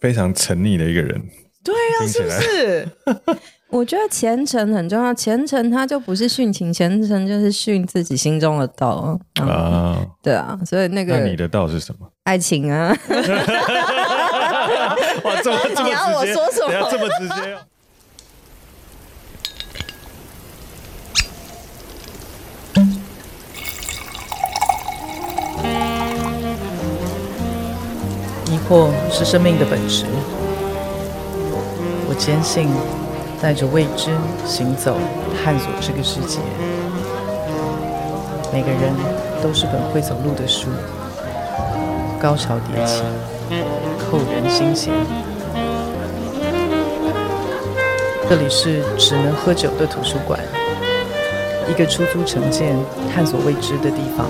非常沉溺的一个人。对啊，是不是？我觉得虔诚很重要，虔诚它就不是殉情，虔诚就是殉自己心中的道啊。啊对啊，所以那个，那你的道是什么？爱情啊！哇，这么这么直接，你要我说什么？这么直接。疑惑是生命的本质。我坚信。带着未知行走，探索这个世界。每个人都是本会走路的书，高潮迭起，扣人心弦。这里是只能喝酒的图书馆，一个出租城建、探索未知的地方。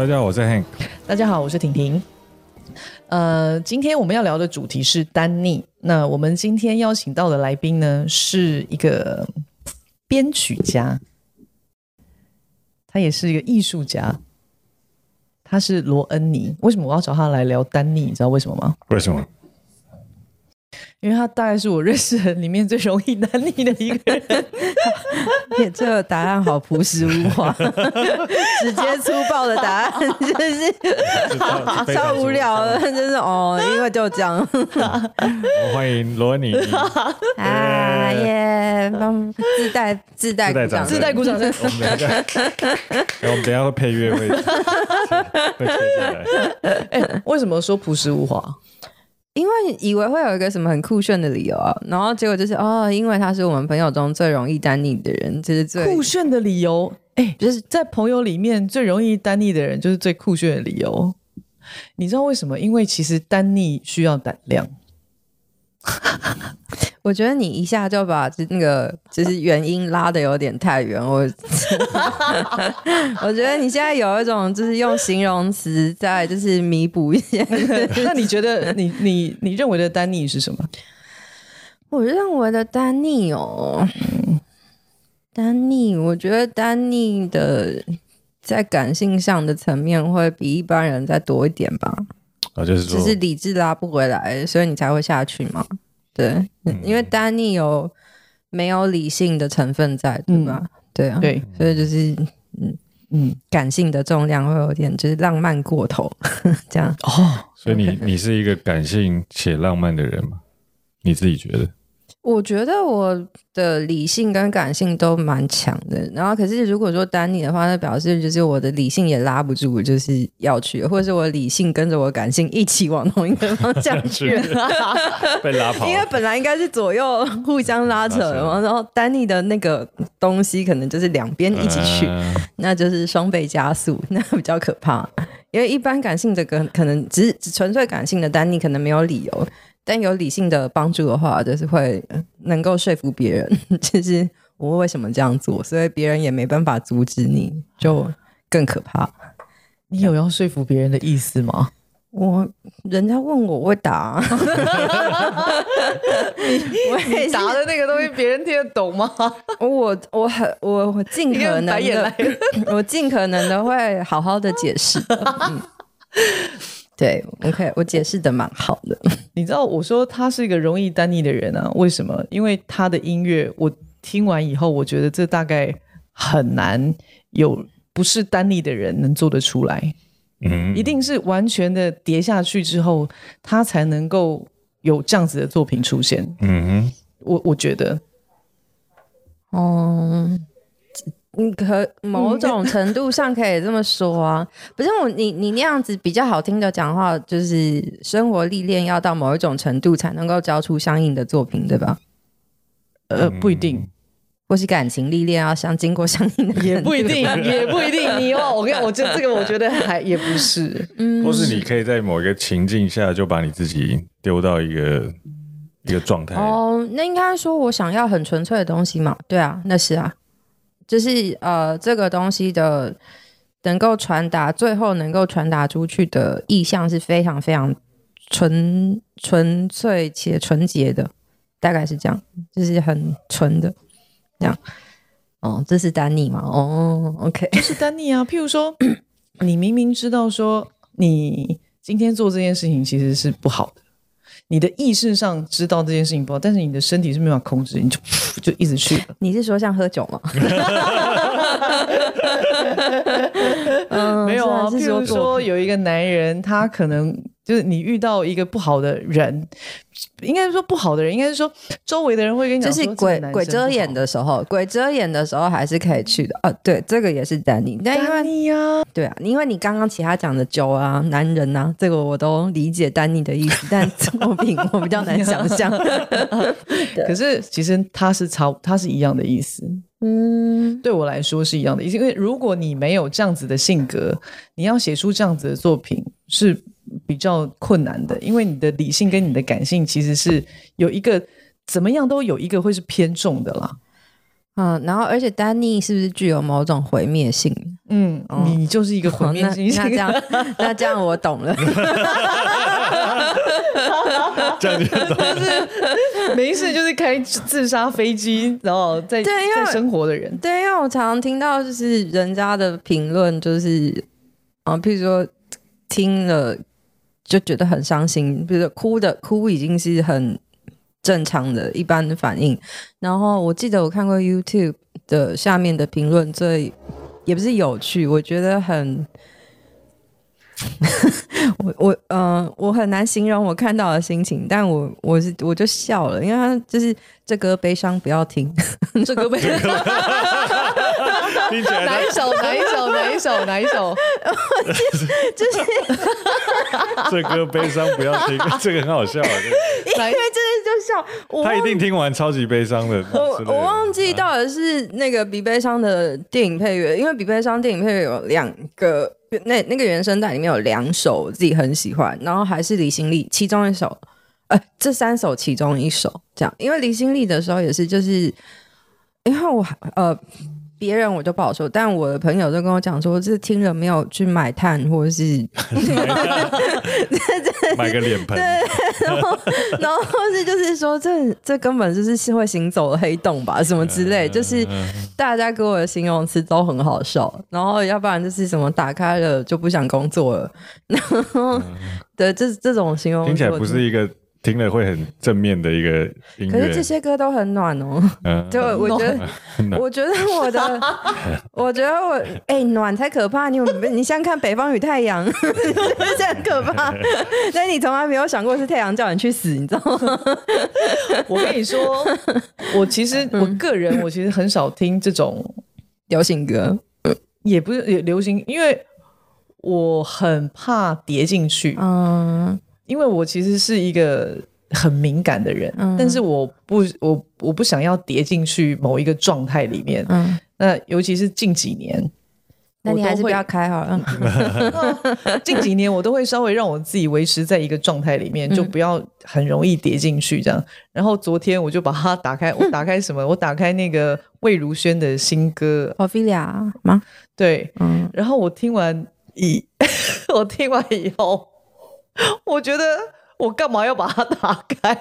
大家好，我是 Hank。大家好，我是婷婷。呃，今天我们要聊的主题是丹尼。那我们今天邀请到的来宾呢，是一个编曲家，他也是一个艺术家，他是罗恩尼。为什么我要找他来聊丹尼？你知道为什么吗？为什么？因为他大概是我认识的里面最容易耽溺的一个人。这个答案好朴实无华，直接粗暴的答案，就是超无聊的，就是哦，因为就这样。我欢迎罗尼。啊耶！自带自带鼓掌，自带鼓掌声。我们等下会配乐会会接下来。哎，为什么说朴实无华？因为以为会有一个什么很酷炫的理由啊，然后结果就是哦，因为他是我们朋友中最容易单逆的人，这、就是最酷炫的理由。哎，就是在朋友里面最容易单逆的人，就是最酷炫的理由。你知道为什么？因为其实单逆需要胆量。我觉得你一下就把那个就是原因拉的有点太远，我 我觉得你现在有一种就是用形容词在就是弥补一些。那你觉得你你你认为的丹尼是什么？我认为的丹尼哦，丹尼，我觉得丹尼的在感性上的层面会比一般人再多一点吧。啊，就是说，只是理智拉不回来，所以你才会下去嘛。对，嗯、因为丹尼有没有理性的成分在，对吧？嗯、对啊，对，所以就是嗯嗯，感性的重量会有点就是浪漫过头，这样哦。所以你你是一个感性且浪漫的人吗？你自己觉得？我觉得我的理性跟感性都蛮强的，然后可是如果说丹尼的话，那表示就是我的理性也拉不住，就是要去，或者是我理性跟着我感性一起往同一个方向 去，被拉跑。因为本来应该是左右 互相拉扯然后丹尼的那个东西可能就是两边一起去，嗯、那就是双倍加速，那比较可怕。因为一般感性这个可能只是纯粹感性的丹尼，可能没有理由。但有理性的帮助的话，就是会能够说服别人，就是我为什么这样做，所以别人也没办法阻止你，就更可怕。你有要说服别人的意思吗？我人家问我，我会答。你你答的那个东西，别人听得懂吗？我我很我我尽可能的，我尽可能的会好好的解释。嗯对，OK，我解释的蛮好的。你知道我说他是一个容易耽溺的人啊？为什么？因为他的音乐，我听完以后，我觉得这大概很难有不是耽溺的人能做得出来。嗯，一定是完全的叠下去之后，他才能够有这样子的作品出现。嗯哼，我我觉得，哦、嗯。你可某种程度上可以这么说啊，不是我你你那样子比较好听的讲话，就是生活历练要到某一种程度才能够交出相应的作品，对吧？呃，不一定，或是感情历练要相经过相应的，也不一定，也不一定。你哦，我跟我觉得这个，我觉得还也不是，嗯，或是你可以在某一个情境下就把你自己丢到一个一个状态。哦，那应该说我想要很纯粹的东西嘛？对啊，那是啊。就是呃，这个东西的能够传达，最后能够传达出去的意象是非常非常纯纯粹且纯洁的，大概是这样，就是很纯的这样。哦，这是丹尼吗？哦，OK，这是丹尼啊。譬如说，你明明知道说你今天做这件事情其实是不好的，你的意识上知道这件事情不好，但是你的身体是没办法控制，你就 就一直去了。你是说像喝酒吗？嗯，没有啊，譬如说有一个男人，他可能。就是你遇到一个不好的人，应该是说不好的人，应该是说周围的人会跟你讲，就是鬼鬼遮眼的时候，鬼遮眼的时候还是可以去的。哦，对，这个也是丹尼，但因为你呀，对啊，因为你刚刚其他讲的酒啊、男人啊，这个我都理解丹尼的意思，但 作品我比较难想象。可是其实他是超，他是一样的意思。嗯，对我来说是一样的意思，因为如果你没有这样子的性格，你要写出这样子的作品是。比较困难的，因为你的理性跟你的感性其实是有一个怎么样都有一个会是偏重的啦。嗯，然后而且丹尼是不是具有某种毁灭性？嗯，哦、你就是一个毁灭性、哦那。那这样，那这样我懂了。这样就懂了。就是没事，就是开自杀飞机，然后在对在生活的人。对，因为我常常听到就是人家的评论，就是啊，譬如说听了。就觉得很伤心，比如哭的哭已经是很正常的一般的反应。然后我记得我看过 YouTube 的下面的评论，最也不是有趣，我觉得很，我我嗯、呃，我很难形容我看到的心情，但我我是我就笑了，因为他就是这歌悲伤不要听，这歌悲伤。哪一首？哪一首？哪一首？哪一首？就是这歌悲伤不要听，这个很好笑啊！因为真的就笑，他一定听完超级悲伤的。我我忘记到底是那个比悲伤的电影配乐，因为比悲伤电影配乐有两个，那那个原声带里面有两首我自己很喜欢，然后还是李心力其中一首，呃，这三首其中一首这样，因为离心力的时候也是，就是因为我呃。别人我就不好说，但我的朋友就跟我讲说，这听了没有去买炭或者是 买个脸盆，对，然后然后是就是说，这这根本就是是会行走的黑洞吧，什么之类，就是大家给我的形容词都很好笑，然后要不然就是什么打开了就不想工作了，然后 对，这这种形容听起来不是一个。听了会很正面的一个音乐，可是这些歌都很暖哦。嗯，就我觉得，我觉得我的，我觉得我，哎、欸，暖才可怕。你有你想看《北方与太阳》，这很可怕。但你从来没有想过是太阳叫你去死，你知道吗？我跟你说，我其实我个人，我其实很少听这种流行歌，也不是也流行，因为我很怕跌进去。嗯。因为我其实是一个很敏感的人，嗯、但是我不，我我不想要跌进去某一个状态里面。嗯，那尤其是近几年，那你还是不要开好了。近几年我都会稍微让我自己维持在一个状态里面，嗯、就不要很容易跌进去这样。然后昨天我就把它打开，我 打开什么？我打开那个魏如萱的新歌《Ophelia》吗？对，嗯。然后我听完以我听完以后。我觉得我干嘛要把它打开？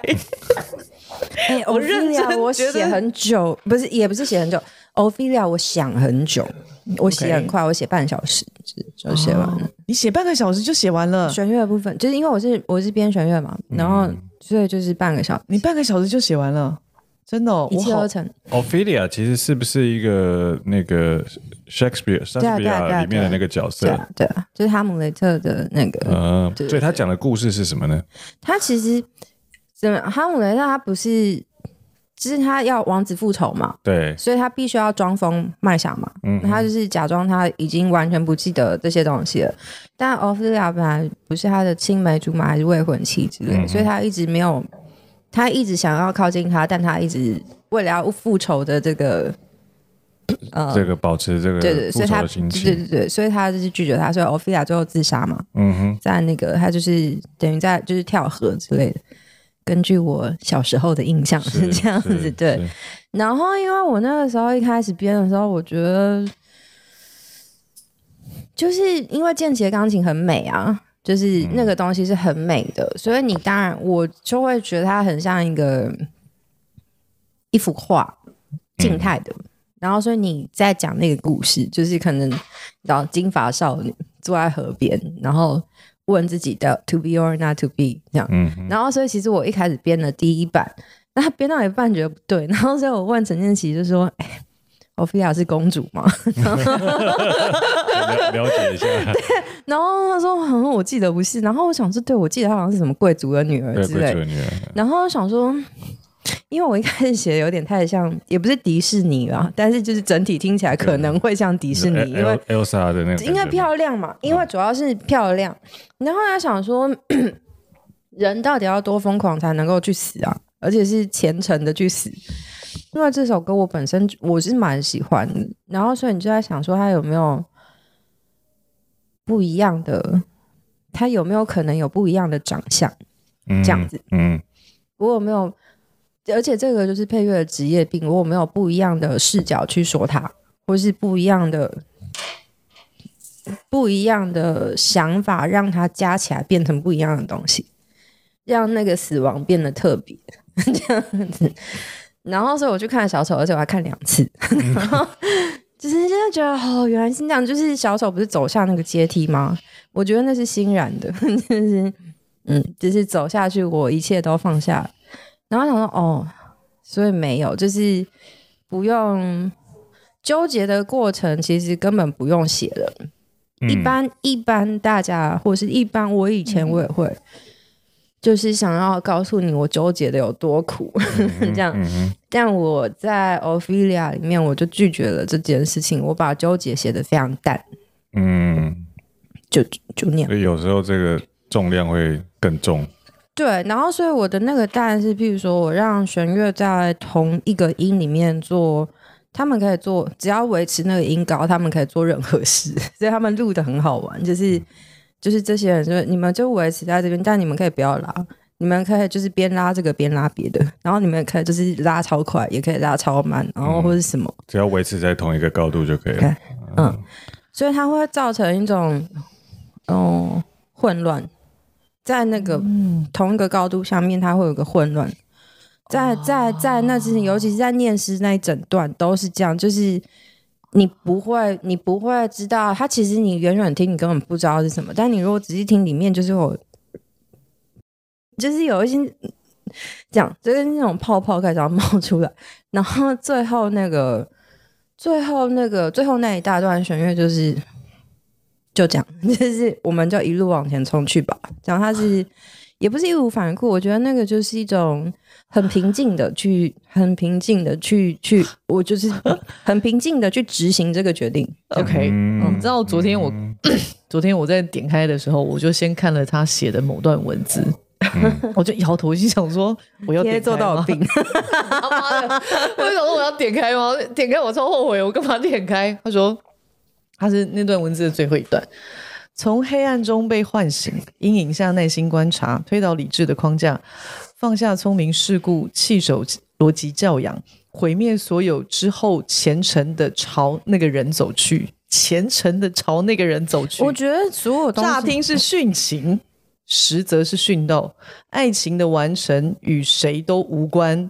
哎、欸，我认真，我写很久，不是，也不是写很久。Ophelia，我想很久，我写很快，我写半小时就写完了。哦、你写半个小时就写完了？弦乐的部分，就是因为我是我是编弦乐嘛，然后所以就是半个小时，你半个小时就写完了。真的、哦，一气呵成。Ophelia 其实是不是一个那个 Shakespeare 莎士比亚里面的那个角色？对啊，就是哈姆雷特的那个。嗯，所以他讲的故事是什么呢？他其实怎么哈姆雷特他不是，就是他要王子复仇嘛？对，所以他必须要装疯卖傻嘛。嗯哼，他就是假装他已经完全不记得这些东西了。但 Ophelia 本来不是他的青梅竹马还是未婚妻之类，所以他一直没有。他一直想要靠近他，但他一直为了要复仇的这个，呃，这个保持这个对对，所以他对对对，所以他就是拒绝他，所以 Ophelia 最后自杀嘛。嗯哼，在那个他就是等于在就是跳河之类的。根据我小时候的印象是这样子，对。然后因为我那个时候一开始编的时候，我觉得就是因为键的钢琴很美啊。就是那个东西是很美的，嗯、所以你当然我就会觉得它很像一个一幅画，静态的。嗯、然后所以你在讲那个故事，就是可能然后金发少女坐在河边，然后问自己的 to be or not to be 这样。嗯，然后所以其实我一开始编了第一版，那他编到一半觉得不对，然后所以我问陈建奇就说：“哎、欸。”欧菲亚是公主吗？了了解一下。对，然后他说：“好像我记得不是。”然后我想说：“对，我记得她好像是什么贵族的女儿之类。”的女儿。然后我想说，因为我一开始写的有点太像，也不是迪士尼啦，但是就是整体听起来可能会像迪士尼，因为 Elsa 的那个，应该漂亮嘛，因为主要是漂亮。然后他想说，人到底要多疯狂才能够去死啊？而且是虔诚的去死。因为这首歌我本身我是蛮喜欢的，然后所以你就在想说他有没有不一样的，他有没有可能有不一样的长相，嗯、这样子，嗯，我有没有，而且这个就是配乐的职业病，我有没有不一样的视角去说它，或是不一样的不一样的想法，让它加起来变成不一样的东西，让那个死亡变得特别，这样子。然后，所以我去看小丑，而且我还看两次。然后，就是真的觉得，哦，原来是这样。就是小丑不是走下那个阶梯吗？我觉得那是欣然的，就是，嗯，就是走下去，我一切都放下。然后想说，哦，所以没有，就是不用纠结的过程，其实根本不用写了。嗯、一般一般大家，或是一般我以前我也会。嗯就是想要告诉你我纠结的有多苦，嗯、这样。嗯、但我在 Ophelia 里面，我就拒绝了这件事情。我把纠结写的非常淡，嗯，就就那样。所以有时候这个重量会更重。对，然后所以我的那个淡是，譬如说我让弦乐在同一个音里面做，他们可以做，只要维持那个音高，他们可以做任何事。所以他们录的很好玩，就是。就是这些人，就是你们就维持在这边，但你们可以不要拉，你们可以就是边拉这个边拉别的，然后你们也可以就是拉超快，也可以拉超慢，然后或者什么，嗯、只要维持在同一个高度就可以了。Okay, 嗯，嗯，所以它会造成一种哦混乱，在那个同一个高度下面，它会有个混乱，在在在那之前，尤其是在念诗那一整段都是这样，就是。你不会，你不会知道，它其实你远远听，你根本不知道是什么。但你如果仔细听，里面就是有，就是有一些这样，就是那种泡泡开始要冒出来，然后最后那个，最后那个，最后那一大段弦乐就是就这样，就是我们就一路往前冲去吧。然后他是。也不是义无反顾，我觉得那个就是一种很平静的去，很平静的去去，我就是 很平静的去执行这个决定。OK，嗯，你知道昨天我、嗯、昨天我在点开的时候，我就先看了他写的某段文字，嗯、我就摇头，心想说我要点开做到病，我就想说我要点开吗？点开我超后悔，我干嘛点开？他说他是那段文字的最后一段。从黑暗中被唤醒，阴影下耐心观察，推倒理智的框架，放下聪明世故，弃守逻辑教养，毁灭所有之后，虔诚的朝那个人走去，虔诚的朝那个人走去。我觉得所有东西乍听是殉情，实则是殉道。爱情的完成与谁都无关，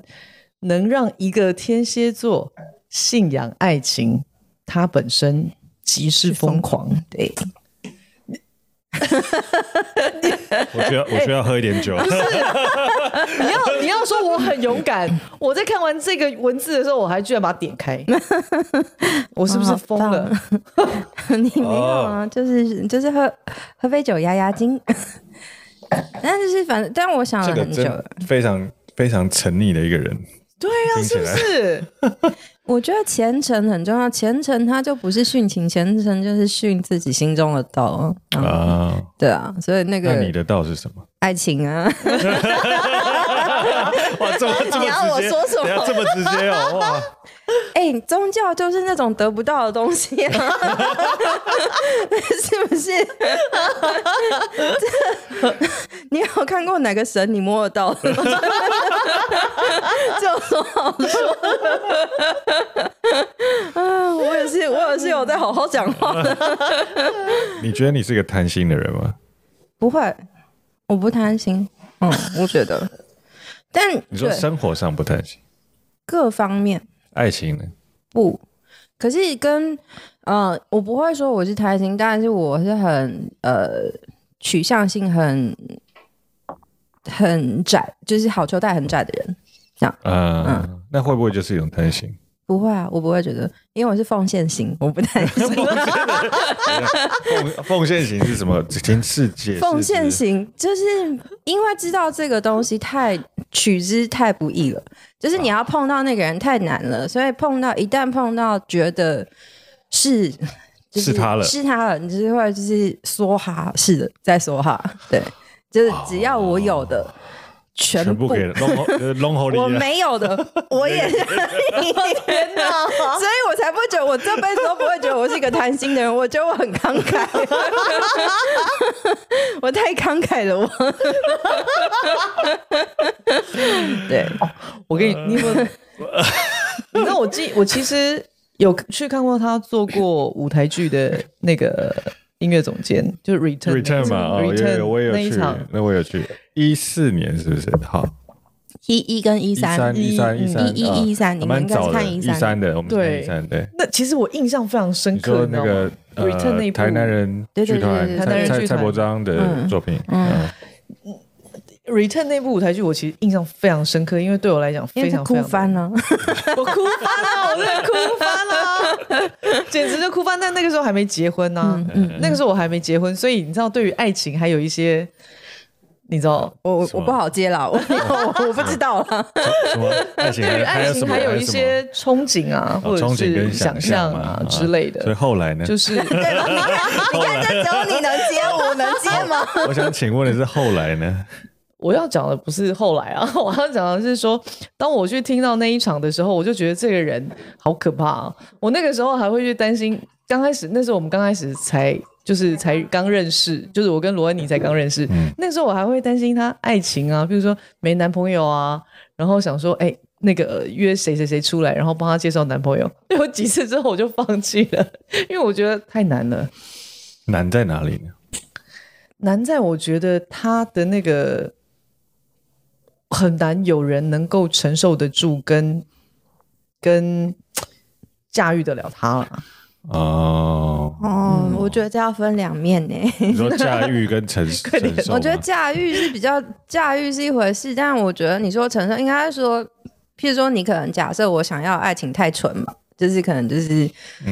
能让一个天蝎座信仰爱情，它本身即是疯狂。对。我需要我需要喝一点酒。欸、不是，你要你要说我很勇敢。我在看完这个文字的时候，我还居然把它点开。我是不是疯了？你没有啊？就是就是喝喝杯酒压压惊。但就是反正，但我想了很久了，非常非常沉溺的一个人。对啊，是不是？我觉得虔诚很重要，虔诚它就不是殉情，虔诚就是殉自己心中的道啊。对啊，所以那个那你的道是什么？爱情啊！哇，这么这么直接，你要我说什么？这么直接哦，哇！哎、欸，宗教就是那种得不到的东西啊，是不是？你有看过哪个神你摸得到的吗？这有什么好说啊，我也是，我也是有在好好讲话的。你觉得你是个贪心的人吗？不会，我不贪心。嗯，我觉得。但你说生活上不贪心，各方面。爱情呢？不，可是跟嗯，我不会说我是贪心，但是我是很呃取向性很很窄，就是好球带很窄的人。这样，嗯，嗯，那会不会就是一种贪心？不会啊，我不会觉得，因为我是奉献型，我不太 奉奉献型是什么？听世界奉献型就是因为知道这个东西太取之太不易了，就是你要碰到那个人太难了，所以碰到一旦碰到觉得是、就是、是他了，是他了，你就是会就是梭哈，是的，再梭哈，对，就是只要我有的。哦全部给了，我没有的，我也是。天哪！所以我才不觉得，我这辈子都不会觉得我是一个贪心的人。我觉得我很慷慨，我太慷慨了。我，对，我给你，你有没有？你知道我记，我其实有去看过他做过舞台剧的那个。音乐总监就是 Return Return 嘛，哦，有有我也有去，那我有去，一四年是不是？好，一一跟一三，一三一三一一一三，你们应该看一三的，我们对。一三对。那其实我印象非常深刻，那个 Return 那台南人剧团，台南人剧团。蔡伯章的作品，嗯。Return 那部舞台剧，我其实印象非常深刻，因为对我来讲非常哭翻了，我哭翻了，我真的哭翻了，简直就哭翻。但那个时候还没结婚呢、啊嗯嗯嗯，那个时候我还没结婚，所以你知道，对于爱情还有一些。你知道，我我我不好接了，我 我不知道了。对于爱情还有一些憧憬啊，或者是想象啊之类的。所以后来呢？就是，你看，这只有你能接，我能接吗？我想请问的是后来呢？我要讲的不是后来啊，我要讲的是说，当我去听到那一场的时候，我就觉得这个人好可怕啊。我那个时候还会去担心，刚开始那时候我们刚开始才。就是才刚认识，就是我跟罗恩妮才刚认识，嗯，那时候我还会担心他爱情啊，比如说没男朋友啊，然后想说，哎、欸，那个约谁谁谁出来，然后帮他介绍男朋友。有几次之后我就放弃了，因为我觉得太难了。难在哪里呢？难在我觉得他的那个很难有人能够承受得住跟，跟跟驾驭得了他了。哦。哦，我觉得这要分两面呢。你说驾驭跟承 受，我觉得驾驭是比较驾驭是一回事，但我觉得你说承受，应该说，譬如说你可能假设我想要爱情太纯嘛，就是可能就是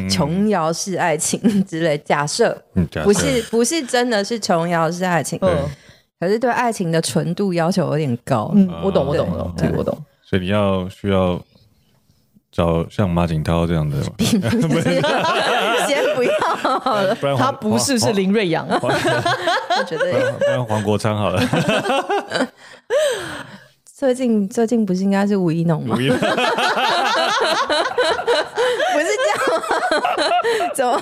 琼瑶式爱情之类，假设不是不是真的是琼瑶式爱情，嗯，可是对爱情的纯度要求有点高。嗯，我懂我懂我懂，这个我懂。所以你要需要。找像马景涛这样的吗？先不要好了，不然他不是是林瑞阳，我觉得不然黄国昌好了。最近最近不是应该是吴一农吗？不是这样吗？怎么？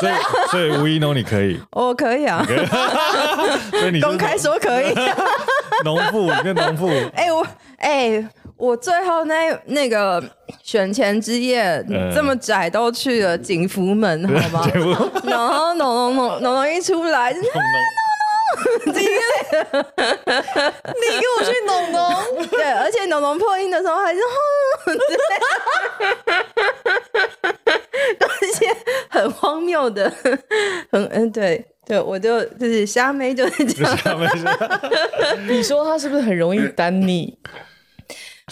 所以所以吴一农你可以，我 可以啊。所以你公开说可以。农妇，你跟农妇。哎我哎。我最后那那个选前之夜、嗯、这么窄都去了景福门，好吗？然后农农农农农一出来，农农农，你跟我去农农，对，而且农农破音的时候还是哼，而且很荒谬的，很嗯，对对，我就就是瞎妹就是这样。你说他是不是很容易单逆？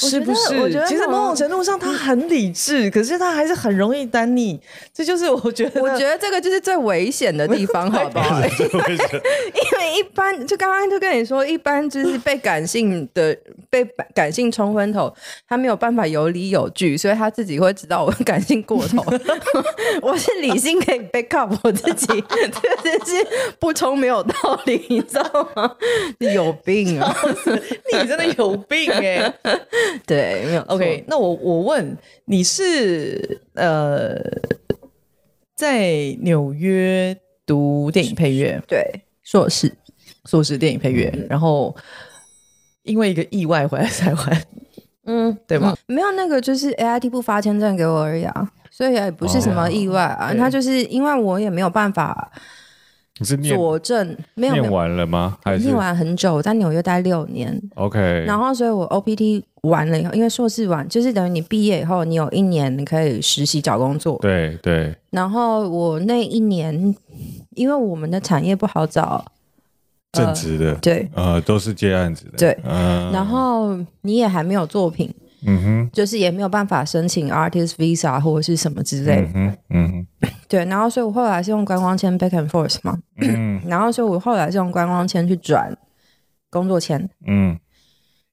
是不是？我觉得其实某种程度上他很理智，可是他还是很容易单逆。这就是我觉得，我觉得这个就是最危险的地方，好不好？因为一般就刚刚就跟你说，一般就是被感性的被感性冲昏头，他没有办法有理有据，所以他自己会知道我感性过头。我是理性可以 back up 我自己，真的是不冲没有道理，你知道吗？你有病啊！你真的有病哎、欸！对，没有 OK。那我我问你是呃，在纽约读电影配乐，对，硕士，硕士电影配乐，嗯，然后因为一个意外回来台湾，嗯，对吗？嗯，没有那个，就是 AIT 不发签证给我而已啊，所以也不是什么意外啊。他，哦，就是因为我也没有办法。你是佐证没有念完了吗？还是念完很久，我在纽约待六年。OK，然后所以我 OPT 完了以后，因为硕士完就是等于你毕业以后，你有一年你可以实习找工作。对对。然后我那一年，因为我们的产业不好找，正职的，对，呃，都是接案子的，对。然后你也还没有作品，嗯哼，就是也没有办法申请 artist visa 或者是什么之类的，嗯嗯，对。然后所以我后来是用观光签 back and forth 嘛，嗯。然后所以我后来是用观光签去转工作签，嗯。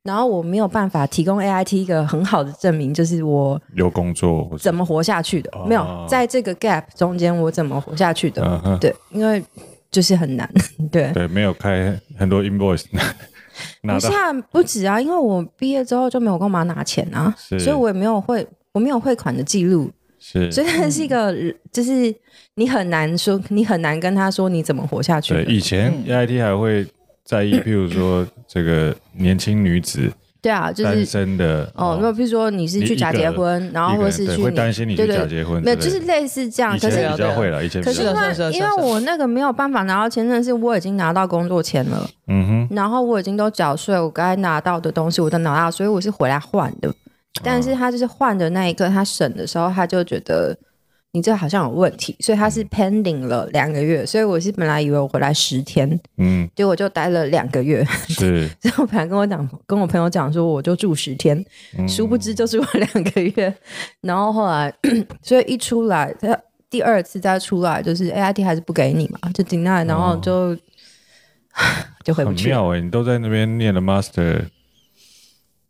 然后我没有办法提供 AIT 一个很好的证明，就是我有工作怎么活下去的？没有在这个 gap 中间我怎么活下去的？对，因为就是很难，对对，没有开很多 invoice，不是啊，不止啊，因为我毕业之后就没有跟我妈拿钱啊，所以我也没有汇，我没有汇款的记录，是，所以它是一个，就是你很难说，你很难跟他说你怎么活下去。对，以前 AIT 还会。在意，譬如说这个年轻女子，对啊，就是单身的哦。如果譬如说你是去假结婚，然后或是去，会担心你去假结婚，没有，就是类似这样。可是比较会了，以前可是因为因为我那个没有办法拿到签证，是我已经拿到工作签了，嗯哼，然后我已经都缴税，我该拿到的东西我都拿到，所以我是回来换的。但是他就是换的那一刻，他审的时候，他就觉得。你这好像有问题，所以他是 pending 了两个月，所以我是本来以为我回来十天，嗯，结果就待了两个月，是。然后本来跟我讲，跟我朋友讲说我就住十天，嗯、殊不知就住了两个月。然后后来，所以一出来，他第二次再出来，就是 AIT 还是不给你嘛，就 deny，然后就、哦、就回不去。很妙哎、欸，你都在那边念了 master。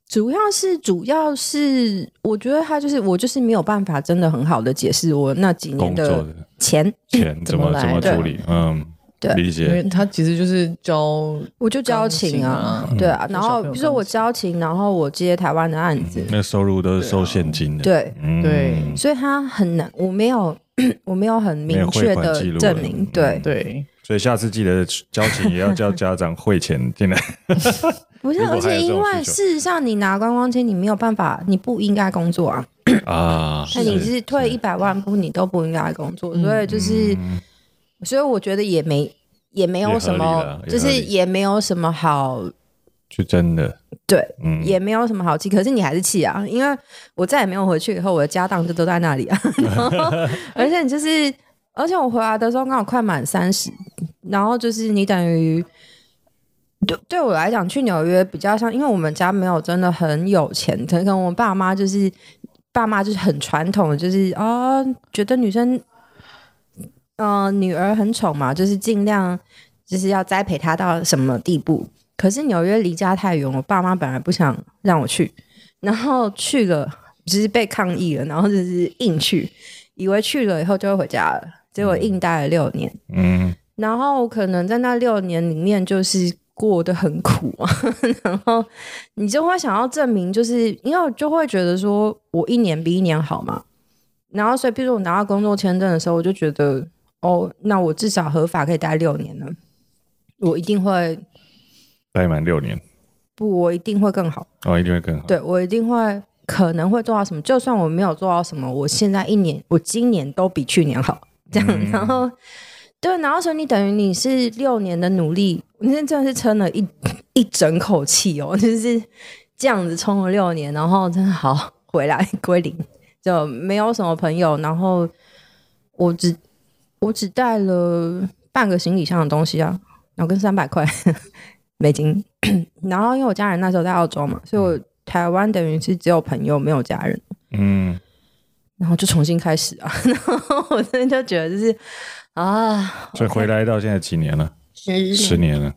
主要是，主要是，我觉得他就是我，就是没有办法真的很好的解释我那几年的钱钱怎么怎么处理，嗯，对，理解。因为他其实就是教，我就交情啊，对啊。然后比如说我交情，然后我接台湾的案子，那收入都是收现金的，对。对，所以他很难，我没有 我没有很明确的证明，对。对。所以下次记得交情也要叫家长汇钱进来。不是，而且因为事实上，你拿观光签，你没有办法，你不应该工作啊。啊，那你是退一百万步，你都不应该工作。所以就是，所以我觉得也没也没有什么，就是也没有什么好。就真的对，嗯，也没有什么好气。可是你还是气啊，因为我再也没有回去以后，我的家当就都在那里啊。而且你就是。而且我回来的时候刚好快满三十，然后就是你等于对对我来讲去纽约比较像，因为我们家没有真的很有钱，可能我爸妈就是爸妈就是很传统的，就是啊、哦、觉得女生嗯、呃、女儿很宠嘛，就是尽量就是要栽培她到什么地步。可是纽约离家太远，我爸妈本来不想让我去，然后去了就是被抗议了，然后就是硬去，以为去了以后就会回家了。结果硬待了六年，嗯，然后可能在那六年里面就是过得很苦啊，然后你就会想要证明，就是因为我就会觉得说我一年比一年好嘛，然后所以，比如说我拿到工作签证的时候，我就觉得哦，那我至少合法可以待六年了，我一定会待满六年，不，我一定会更好，哦，一定会更好，对，我一定会可能会做到什么，就算我没有做到什么，我现在一年，我今年都比去年好。这样，然后对，然后所以你等于你是六年的努力，你真的是撑了一一整口气哦，就是这样子冲了六年，然后真的好回来归零，就没有什么朋友，然后我只我只带了半个行李箱的东西啊，然后跟三百块美金，然后因为我家人那时候在澳洲嘛，所以我台湾等于是只有朋友没有家人，嗯。然后就重新开始啊！然后我真的就觉得就是啊，所以回来到现在几年了？十年，十年了。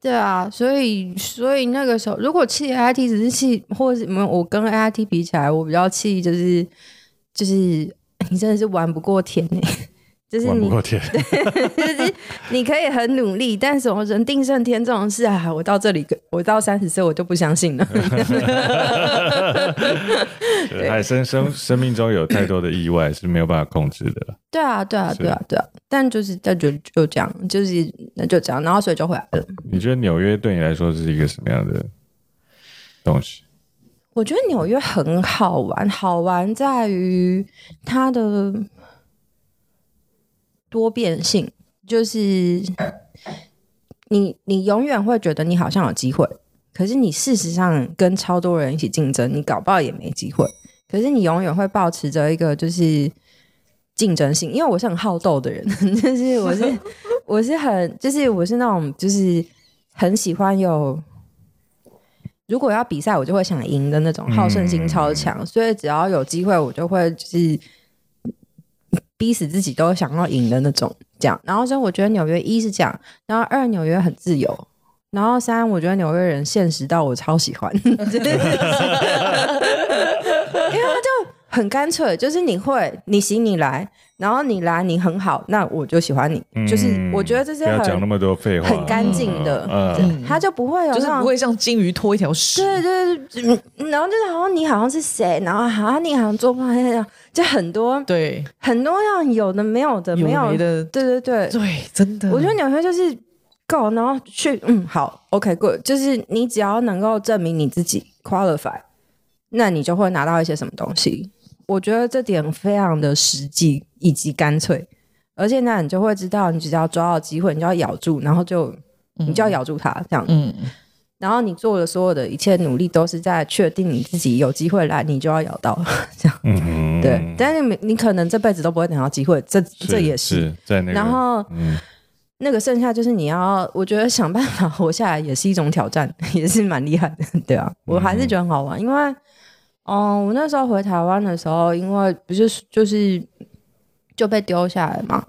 对啊，所以所以那个时候，如果气 AIT 只是气，或者什么，我跟 AIT 比起来，我比较气就是就是你真的是玩不过天呢。就是你，就是你可以很努力，但是我人定胜天这种事啊，我到这里，我到三十岁我就不相信了。海 生生生命中有太多的意外是没有办法控制的。对啊，对啊，对啊，对啊。但就是就就就这样，就是那就这样，然后所以就回来了。你觉得纽约对你来说是一个什么样的东西？我觉得纽约很好玩，好玩在于它的。多变性就是你，你永远会觉得你好像有机会，可是你事实上跟超多人一起竞争，你搞不好也没机会。可是你永远会保持着一个就是竞争性，因为我是很好斗的人，就是我是我是很就是我是那种就是很喜欢有，如果要比赛，我就会想赢的那种，好胜心超强，嗯、所以只要有机会，我就会就是逼死自己都想要赢的那种。这样，然后所以我觉得纽约一是这样，然后二纽约很自由，然后三我觉得纽约人现实到我超喜欢。很干脆，就是你会，你行你来，然后你来你很好，那我就喜欢你。嗯、就是我觉得这是很讲那么多废话，很干净的，嗯嗯、他就不会有，就是不会像金鱼拖一条屎。对对对，然后就是好像你好像是谁，然后好像你好像做不那样，就很多对很多样有的没有的没有的，对对对对，真的。我觉得纽约就是 go，然后去嗯好 OK good，就是你只要能够证明你自己 qualify。那你就会拿到一些什么东西？我觉得这点非常的实际以及干脆，而且那你就会知道，你只要抓到机会，你就要咬住，然后就你就要咬住它，这样。嗯。然后你做的所有的一切努力，都是在确定你自己有机会来，你就要咬到，这样。嗯。对，但是你你可能这辈子都不会等到机会，这这也是，是在那个。然后，嗯。那个剩下就是你要，我觉得想办法活下来也是一种挑战，也是蛮厉害的，对啊。我还是觉得很好玩，因为。哦，我那时候回台湾的时候，因为不是就是就被丢下来嘛。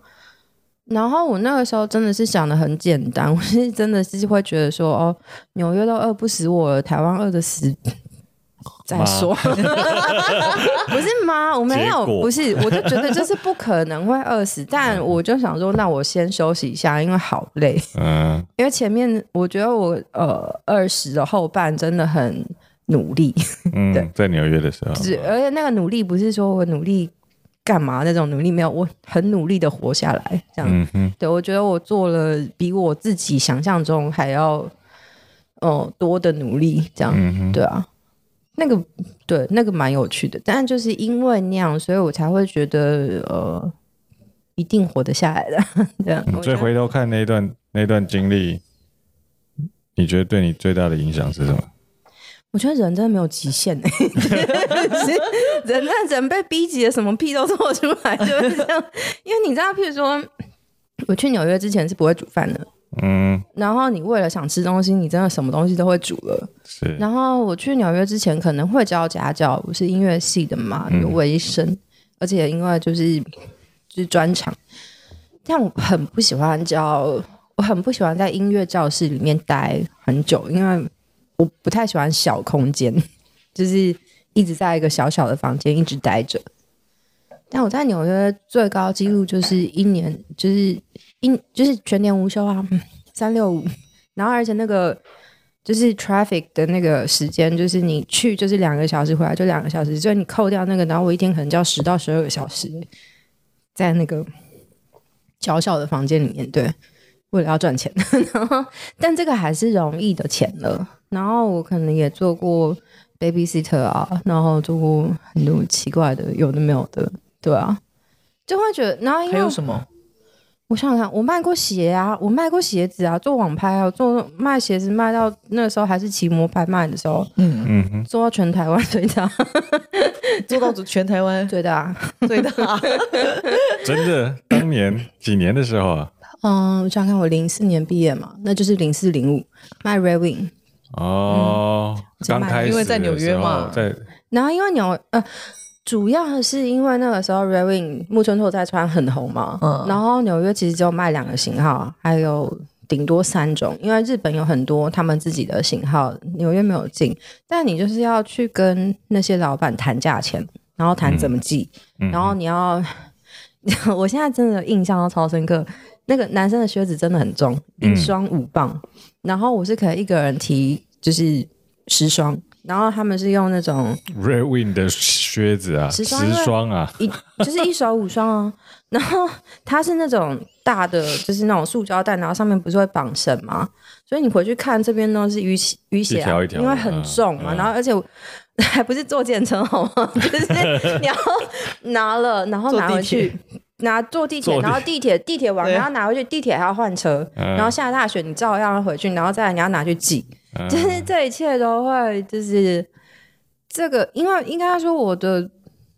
然后我那个时候真的是想的很简单，我是真的是会觉得说，哦，纽约都饿不死我了，台湾饿得死 再说。妈 不是吗？我没有，不是，我就觉得这是不可能会饿死。但我就想说，那我先休息一下，因为好累。嗯，因为前面我觉得我呃二十的后半真的很。努力，嗯，对。在纽约的时候，是，而且那个努力不是说我努力干嘛那种努力，没有，我很努力的活下来，这样，嗯哼，对，我觉得我做了比我自己想象中还要，哦、呃，多的努力，这样，嗯、哼。对啊，那个，对，那个蛮有趣的，但就是因为那样，所以我才会觉得，呃，一定活得下来的，这样。嗯、所以回头看那段那段经历，你觉得对你最大的影响是什么？我觉得人真的没有极限哎，人那人被逼急了，什么屁都做出来，就是这样。因为你知道，譬如说，我去纽约之前是不会煮饭的，嗯，然后你为了想吃东西，你真的什么东西都会煮了，是。然后我去纽约之前可能会教家教，我是音乐系的嘛，有卫生，嗯、而且因为就是就是专长，但我很不喜欢教，我很不喜欢在音乐教室里面待很久，因为。我不太喜欢小空间，就是一直在一个小小的房间一直待着。但我在纽约最高纪录就是一年，就是一就是全年无休啊，三六五。然后而且那个就是 traffic 的那个时间，就是你去就是两个小时，回来就两个小时，所以你扣掉那个，然后我一天可能就要十到十二个小时，在那个小小的房间里面，对。为了要赚钱，然后但这个还是容易的钱了。然后我可能也做过 babysitter 啊，然后做过很多奇怪的，有的没有的，对啊，就会觉得。然后还有什么？我想想看，我卖过鞋啊，我卖过鞋子啊，做网拍啊，做卖鞋子卖到那个时候还是骑摩拍卖的时候，嗯嗯哼，做到全台湾最大，做到全台湾最大最大，真的？当年几年的时候啊？嗯，我想看我零四年毕业嘛，那就是零四零五卖 Red Wing 哦，刚、嗯、开始因为在纽约嘛，在然后因为纽呃，主要的是因为那个时候 Red Wing 木村拓哉穿很红嘛，嗯，然后纽约其实只有卖两个型号，还有顶多三种，因为日本有很多他们自己的型号，纽约没有进，但你就是要去跟那些老板谈价钱，然后谈怎么寄，嗯、然后你要，嗯、我现在真的印象都超深刻。那个男生的靴子真的很重，一双五磅，嗯、然后我是可以一个人提，就是十双，然后他们是用那种 Red Wing 的靴子啊，十双，十双啊，一就是一手五双啊，然后它是那种大的，就是那种塑胶袋，然后上面不是会绑绳吗？所以你回去看这边都是淤淤血，啊，因为很重嘛，嗯、然后而且 还不是坐电车好吗？就是你要拿了，然后拿回去。拿坐地铁，然后地铁。地铁完，然后拿回去，地铁还要换车，然后下大雪，你照样回去，然后再来你要拿去寄，嗯、就是这一切都会就是这个，因为应该说我的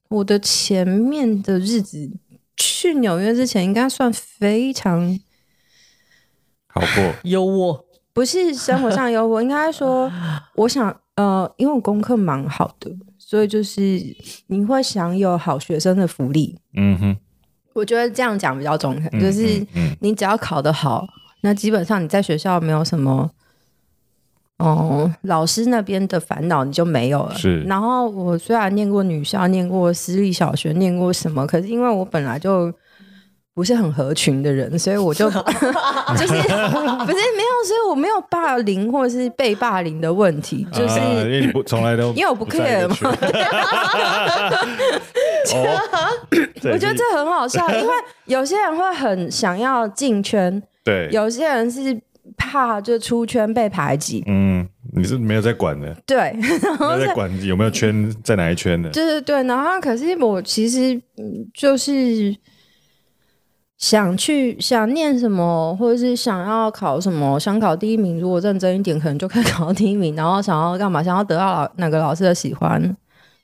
我的前面的日子去纽约之前应该算非常 好过。优渥，不是生活上优渥，应该说我想呃，因为我功课蛮好的，所以就是你会享有好学生的福利。嗯哼，我觉得这样讲比较中肯，就是你只要考得好，那基本上你在学校没有什么。哦，老师那边的烦恼你就没有了。是。然后我虽然念过女校，念过私立小学，念过什么，可是因为我本来就不是很合群的人，所以我就 就是不是没有，所以我没有霸凌或者是被霸凌的问题，就是、啊、因为你不从来都因为我不 care 嘛。我觉得这很好笑，因为有些人会很想要进圈，对，有些人是。怕就出圈被排挤，嗯，你是没有在管的，对，然后没有在管有没有圈在哪一圈的，对对对。然后可是我其实就是想去想念什么，或者是想要考什么，想考第一名。如果认真一点，可能就可以考到第一名。然后想要干嘛？想要得到老哪个老师的喜欢，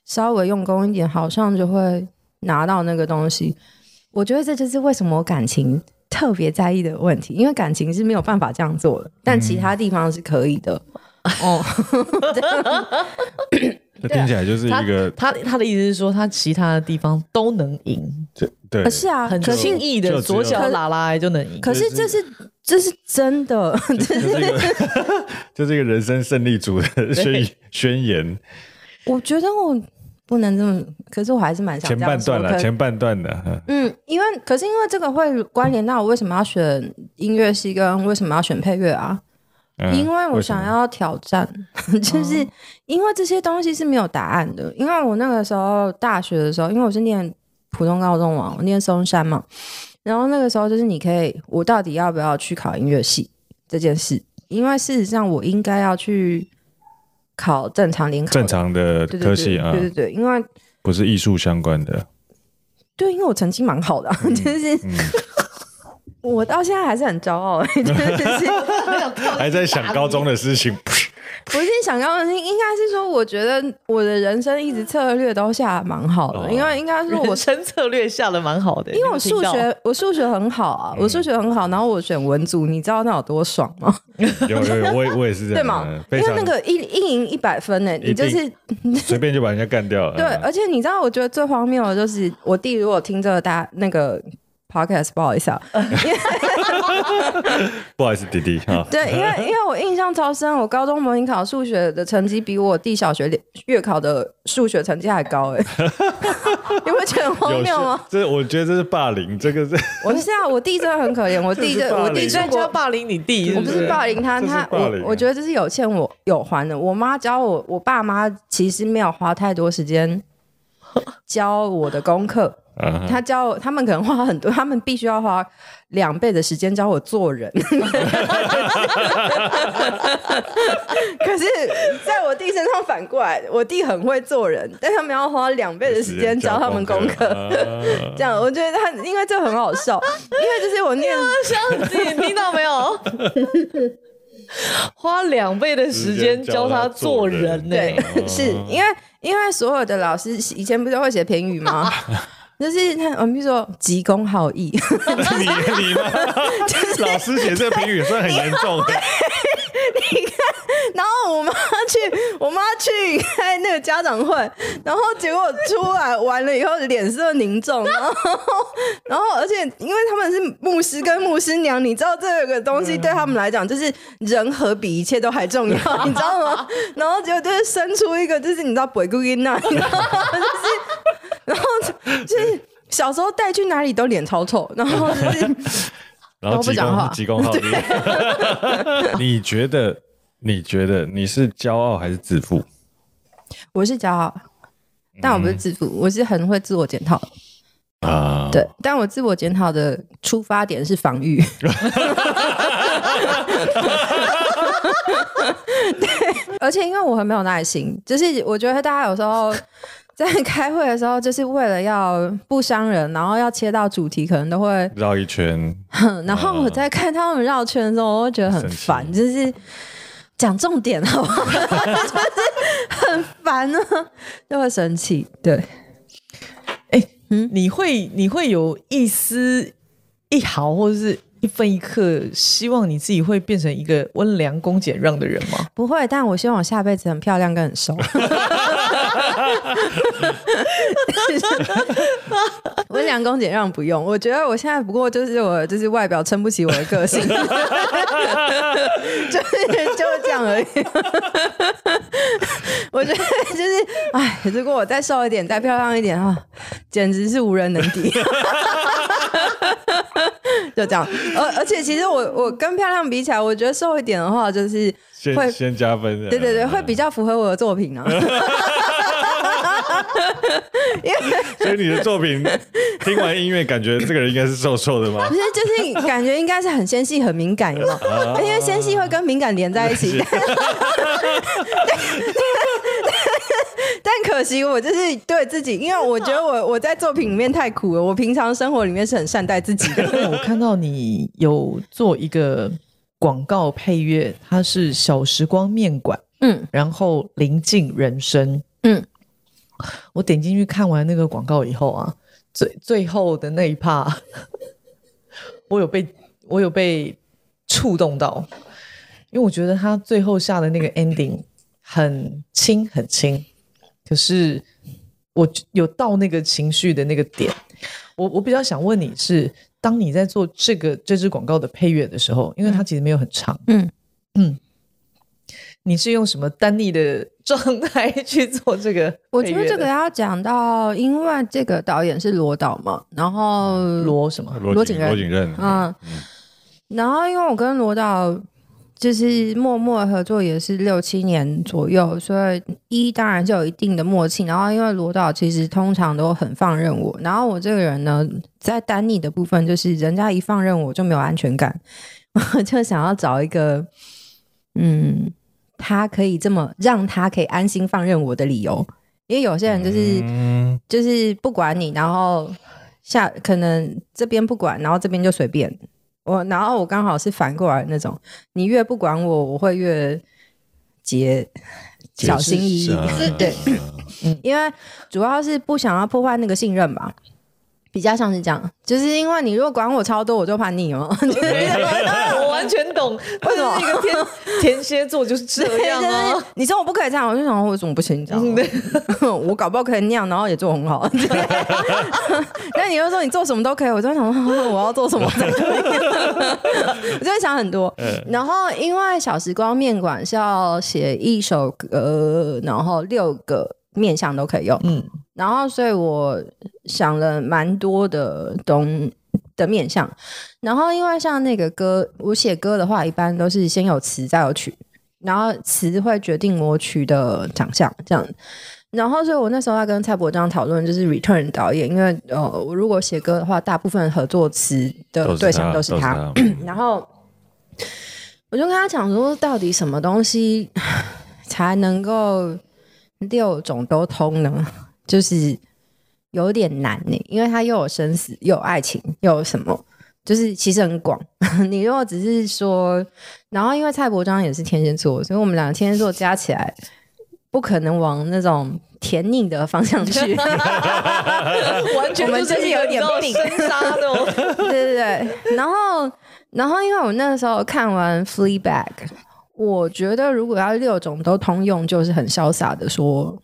稍微用功一点，好像就会拿到那个东西。我觉得这就是为什么我感情。特别在意的问题，因为感情是没有办法这样做的，但其他地方是可以的。嗯、哦，那听起来就是一个他他，他的意思是说，他其他的地方都能赢，对，是啊，很轻易的左脚拉拉就能赢。可是这是这是真的，这 是这是一个 这是一个人生胜利组的宣宣言。我觉得我。不能这么，可是我还是蛮想前半段了，前半段的，嗯，因为可是因为这个会关联到我为什么要选音乐系跟为什么要选配乐啊？嗯、因为我想要挑战，就是因为这些东西是没有答案的。因为我那个时候大学的时候，因为我是念普通高中嘛，我念松山嘛，然后那个时候就是你可以，我到底要不要去考音乐系这件事？因为事实上我应该要去。考正常联考，正常的科系啊，对对对，因为不是艺术相关的。对，因为我成绩蛮好的，嗯、就是、嗯、我到现在还是很骄傲，就是 还在想高中的事情。不是想要的，应该是说，我觉得我的人生一直策略都下的蛮好的，哦、因为应该说我生策略下的蛮好的，因为我数学我数学很好啊，我数学很好，然后我选文组，你知道那有多爽吗？有有有，我也我也是这样，对吗？因为那个一一赢一百分呢，你就是随便就把人家干掉了。对，而且你知道，我觉得最荒谬的就是我弟如果听这个大那个。Podcast 不好意思啊，不好意思，弟弟哈。对，因为因为我印象超深，我高中模拟考数学的成绩比我弟小学月考的数学成绩还高哎，你会觉得很荒谬吗？这我觉得这是霸凌，这个是。我是啊，我弟真的很可怜，我弟就我弟在教霸凌你弟，我不是霸凌他，他我我觉得这是有欠我有还的。我妈教我，我爸妈其实没有花太多时间教我的功课。他教我，他们可能花很多，他们必须要花两倍的时间教我做人。可是，在我弟身上反过来，我弟很会做人，但他们要花两倍的时间教他们功课。这样，我觉得他因为这很好笑，因为就是我念相机，你听到没有？花两倍的时间教他做人呢？对，是因为因为所有的老师以前不是会写评语吗？就是他，我们比如说急公好义，你你吗？就是老师写这个评语也算很严重。你看，然后我妈去，我妈去开那个家长会，然后结果出来完了以后脸色凝重，然后然后而且因为他们是牧师跟牧师娘，你知道这个东西对他们来讲就是人和比一切都还重要，你知道吗？然后结果就是生出一个就是你知道鬼姑音那，你知道吗？就是。然后就是小时候带去哪里都脸超臭，然后就是 然后不讲话，急公好义。你觉得？你觉得你是骄傲还是自负？我是骄傲，但我不是自负，我是很会自我检讨啊。对，但我自我检讨的出发点是防御。对，而且因为我很没有耐心，就是我觉得大家有时候。在 开会的时候，就是为了要不伤人，然后要切到主题，可能都会绕一圈。然后我在看他们绕圈的时候，我会觉得很烦，就是讲重点好不好？就是很烦啊，就会生气。对，哎、欸，嗯，你会你会有一丝一毫，或者是？一分一刻，希望你自己会变成一个温良恭俭让的人吗？不会，但我希望我下辈子很漂亮跟很瘦。温良恭俭让不用，我觉得我现在不过就是我就是外表撑不起我的个性，就是就是这样而已。我觉得就是，哎，如果我再瘦一点，再漂亮一点啊，简直是无人能敌。就这样，而而且其实我我跟漂亮比起来，我觉得瘦一点的话，就是会先，先加分。对对对，会比较符合我的作品啊。所以你的作品听完音乐，感觉这个人应该是瘦瘦的吗？不是，就是感觉应该是很纤细、很敏感，有吗？因为纤细会跟敏感连在一起。但 可惜我就是对自己，因为我觉得我我在作品里面太苦了。我平常生活里面是很善待自己的。我看到你有做一个广告配乐，它是小时光面馆，嗯，然后临近人生，嗯。我点进去看完那个广告以后啊，最最后的那一趴，我有被我有被触动到，因为我觉得他最后下的那个 ending 很轻很轻，可是我有到那个情绪的那个点。我我比较想问你是，当你在做这个这支广告的配乐的时候，因为它其实没有很长，嗯嗯。你是用什么丹妮的 状态 去做这个？我觉得这个要讲到，因为这个导演是罗导嘛，然后罗什么？罗景任。罗景任。嗯。然后，因为我跟罗导就是默默合作也是六七年左右，所以一当然就有一定的默契。然后，因为罗导其实通常都很放任我，然后我这个人呢，在丹妮的部分就是人家一放任我就没有安全感，我就想要找一个嗯。他可以这么让他可以安心放任我的理由，因为有些人就是、嗯、就是不管你，然后下可能这边不管，然后这边就随便。我，然后我刚好是反过来那种，你越不管我，我会越节小心翼翼，对，嗯，因为主要是不想要破坏那个信任吧。比较像是这样，就是因为你如果管我超多，我就叛逆哦。我完全懂，为什么一个天 天蝎座就是这样啊？就是、你说我不可以这样，我就想为什么不行？这样，我搞不好可以那样，然后也做很好。那你又说你做什么都可以，我就想我要做什么才可以？我就会想很多。然后因为小时光面馆是要写一首歌，然后六个面向都可以用。嗯。然后，所以我想了蛮多的东的面向。然后，因为像那个歌，我写歌的话，一般都是先有词再有曲，然后词会决定我曲的长相这样。然后，所以我那时候在跟蔡伯章讨论，就是 Return 导演，因为呃，我如果写歌的话，大部分合作词的对象都是他。是他 然后，我就跟他讲说，到底什么东西 才能够六种都通呢？就是有点难呢，因为它又有生死，又有爱情，又有什么，就是其实很广。你如果只是说，然后因为蔡伯章也是天蝎座，所以我们两个天蝎座加起来，不可能往那种甜腻的方向去。完全就是有点病。对对对。然后，然后因为我那个时候看完《Fleabag》，我觉得如果要六种都通用，就是很潇洒的说。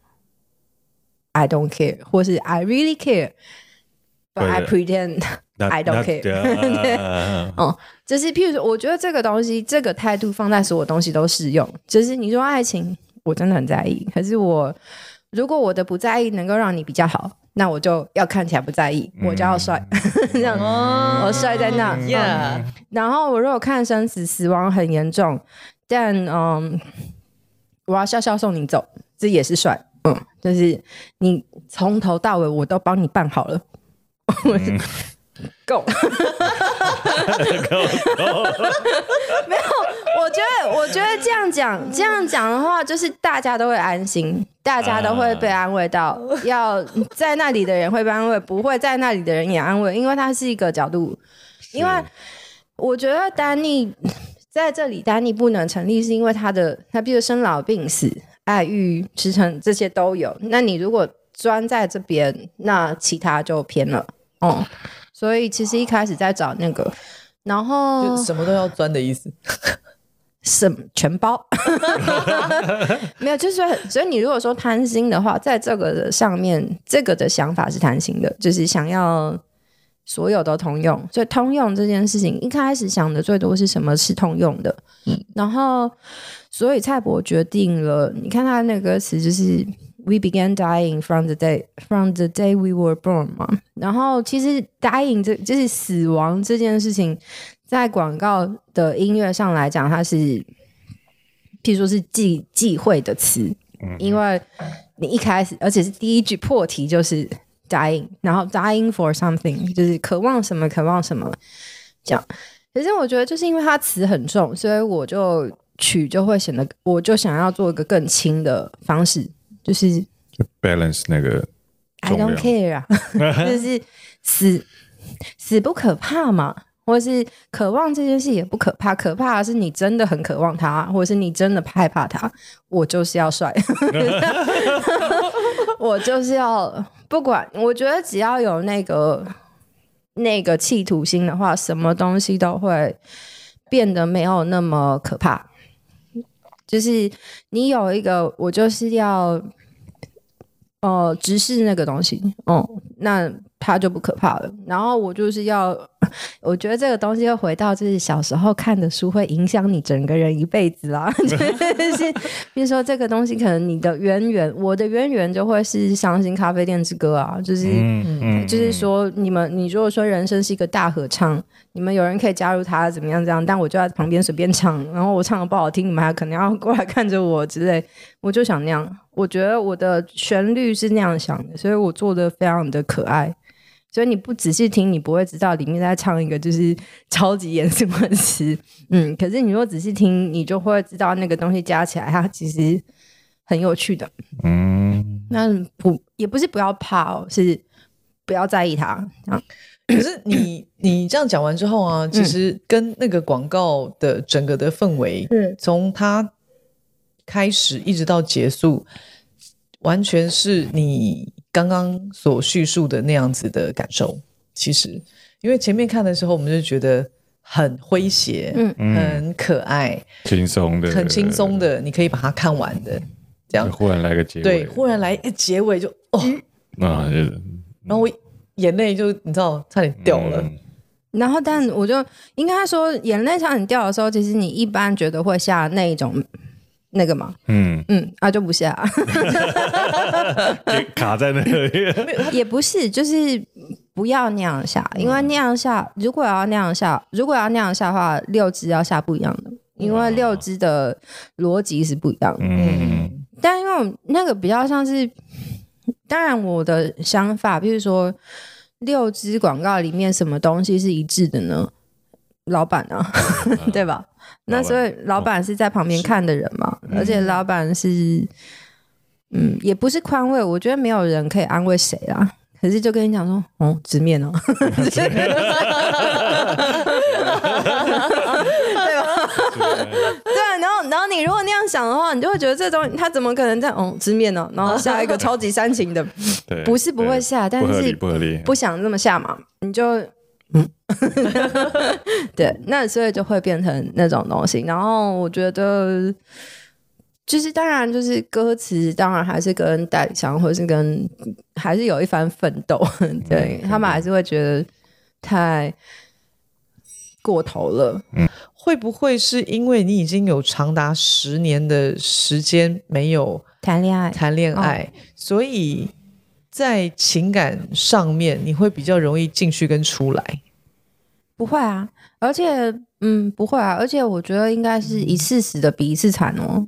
I don't care，或是 I really care，but I pretend I don't care。对，哦，就是譬如说，我觉得这个东西，这个态度放在所有东西都适用。就是你说爱情，我真的很在意，可是我如果我的不在意能够让你比较好，那我就要看起来不在意，我就要帅，这样，我帅在那。Yeah，然后我如果看生死死亡很严重，但嗯，我要笑笑送你走，这也是帅。嗯，就是你从头到尾我都帮你办好了，够，没有，我觉得我觉得这样讲这样讲的话，就是大家都会安心，大家都会被安慰到，要在那里的人会被安慰，不会在那里的人也安慰，因为它是一个角度，因为我觉得丹妮。在这里，丹尼不能成立，是因为他的他比如生老病死、爱欲、驰骋这些都有。那你如果钻在这边，那其他就偏了。哦、嗯，所以其实一开始在找那个，然后就什么都要钻的意思。什么全包？没有，就是所以你如果说贪心的话，在这个的上面，这个的想法是贪心的，就是想要所有都通用。所以通用这件事情，一开始想的最多是什么是通用的。嗯，然后所以蔡伯决定了，你看他那个歌词就是 “We began dying from the day from the day we were born” 嘛。然后其实 “dying” 这就是死亡这件事情。在广告的音乐上来讲，它是，譬如说是忌忌讳的词，嗯、因为你一开始，而且是第一句破题就是 dying，然后 dying for something，就是渴望什么，渴望什么，这样。可是我觉得，就是因为它词很重，所以我就曲就会显得，我就想要做一个更轻的方式，就是就 balance 那个。I don't care 啊，就是死死不可怕嘛。或者是渴望这件事也不可怕，可怕的是你真的很渴望他，或者是你真的害怕他。我就是要帅，我就是要不管。我觉得只要有那个那个企图心的话，什么东西都会变得没有那么可怕。就是你有一个，我就是要哦、直视那个东西，哦、那。它就不可怕了。然后我就是要，我觉得这个东西又回到就是小时候看的书会影响你整个人一辈子啦。就是比如说这个东西，可能你的渊源，我的渊源就会是《伤心咖啡店之歌》啊，就是、嗯嗯、就是说你们，你如果说人生是一个大合唱，你们有人可以加入他怎么样这样，但我就在旁边随便唱，然后我唱的不好听，你们还可能要过来看着我之类，我就想那样。我觉得我的旋律是那样想的，所以我做的非常的可爱。所以你不仔细听，你不会知道里面在唱一个就是超级严肃的词，嗯。可是你如果仔细听，你就会知道那个东西加起来，它其实很有趣的。嗯，那不也不是不要怕哦，是不要在意它。可是你你这样讲完之后啊，其实跟那个广告的整个的氛围，嗯，从它开始一直到结束，完全是你。刚刚所叙述的那样子的感受，其实因为前面看的时候，我们就觉得很诙谐，嗯，很可爱，轻松的，很轻松的，你可以把它看完的，这样。忽然来个结尾，对，忽然来一结尾就哦，啊，然后我眼泪就你知道差点掉了。嗯、然后，但我就应该说，眼泪差点掉的时候，其实你一般觉得会下那一种。那个嘛，嗯。嗯啊，就不下，卡在那个，也不是，就是不要那样下，因为那样下，如果要那样下，如果要那样下的话，六只要下不一样的，因为六只的逻辑是不一样的。嗯，但因为那个比较像是，当然我的想法，比如说六支广告里面什么东西是一致的呢？老板啊，对吧？那所以老板是在旁边看的人嘛，而且老板是，嗯，也不是宽慰，我觉得没有人可以安慰谁啦。可是就跟你讲说，哦，直面哦，对吧？对，然后然后你如果那样想的话，你就会觉得这东西他怎么可能在哦直面呢？然后下一个超级煽情的，不是不会下，但是不想这么下嘛，你就。嗯，对，那所以就会变成那种东西。然后我觉得，就是当然，就是歌词，当然还是跟代理商，或者是跟还是有一番奋斗。对，他们还是会觉得太过头了。嗯，会不会是因为你已经有长达十年的时间没有谈恋爱，谈恋爱，哦，所以？在情感上面，你会比较容易进去跟出来？不会啊，而且，嗯，不会啊，而且我觉得应该是一次死的比一次惨哦。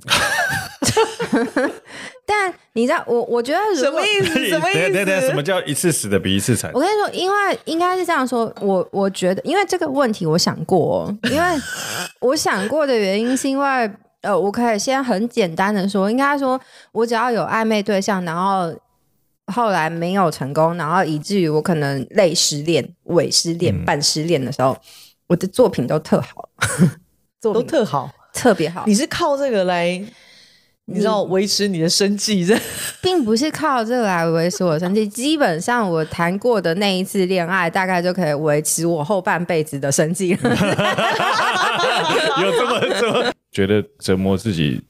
但你知道，我我觉得什么意思？什么意思？对对对，什么叫一次死的比一次惨？我跟你说，因为应该是这样说，我我觉得，因为这个问题我想过，哦，因为我想过的原因是因为，呃，我可以先很简单的说，应该说我只要有暧昧对象，然后。后来没有成功，然后以至于我可能累失恋、伪失恋、半失恋的时候，嗯、我的作品都特好。作都特好，特别好。你是靠这个来？你知道维持你的生计，这 并不是靠这个来维持我的生计。基本上，我谈过的那一次恋爱，大概就可以维持我后半辈子的生计了。有这么这么觉得折磨自己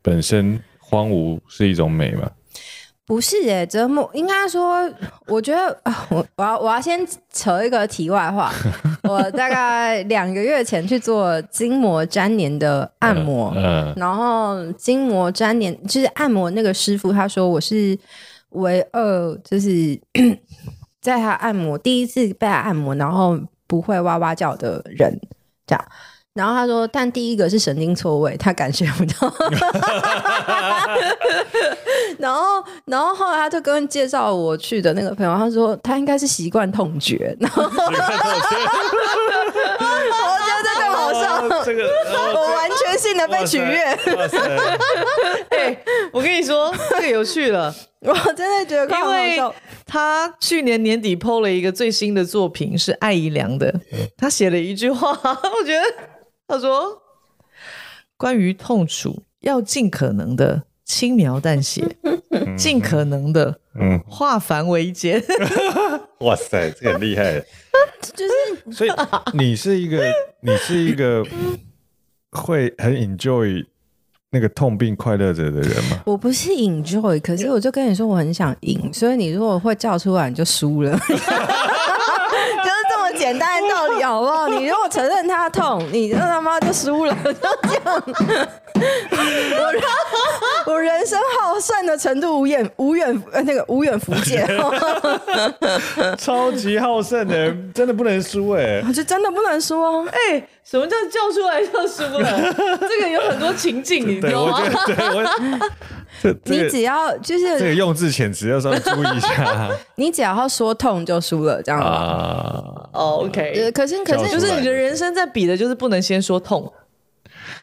本身荒芜是一种美吗？不是耶，折磨应该说，我觉得我我要我要先扯一个题外话。我大概两个月前去做筋膜粘连的按摩，嗯嗯、然后筋膜粘连就是按摩那个师傅，他说我是唯二，就是 在他按摩第一次被他按摩，然后不会哇哇叫的人，这样。然后他说，但第一个是神经错位，他感觉不到。然后，然后后来他就跟介绍我去的那个朋友，他说他应该是习惯痛觉。然后，我觉得这个好笑。哦这个哦、我完全性的被取悦。哎，我跟你说，这个有趣了。我真的觉得，因为他去年年底 PO 了一个最新的作品，是艾怡良的。他写了一句话，我觉得。他说：“关于痛楚，要尽可能的轻描淡写，尽可能的嗯化繁为简。哇塞，这个很厉害！就是，所以你是一个，你是一个会很 enjoy 那个痛并快乐着的人吗？我不是 enjoy，可是我就跟你说，我很想赢，所以你如果会叫出来，你就输了。”简单的道理好不好？你如果承认他痛，你那他妈就输了，就这样。我我人生好胜的程度无远无远呃那个无远弗届，超级好胜的人真的不能输哎，我就真的不能输哦。哎、欸，什么叫叫出来就输了？这个有很多情境，你知道吗？对我。这这个、你只要就是这个用字遣词要稍微注意一下。你只要说痛就输了，这样吗？哦、uh,，OK。可是可是就是你的人生在比的就是不能先说痛，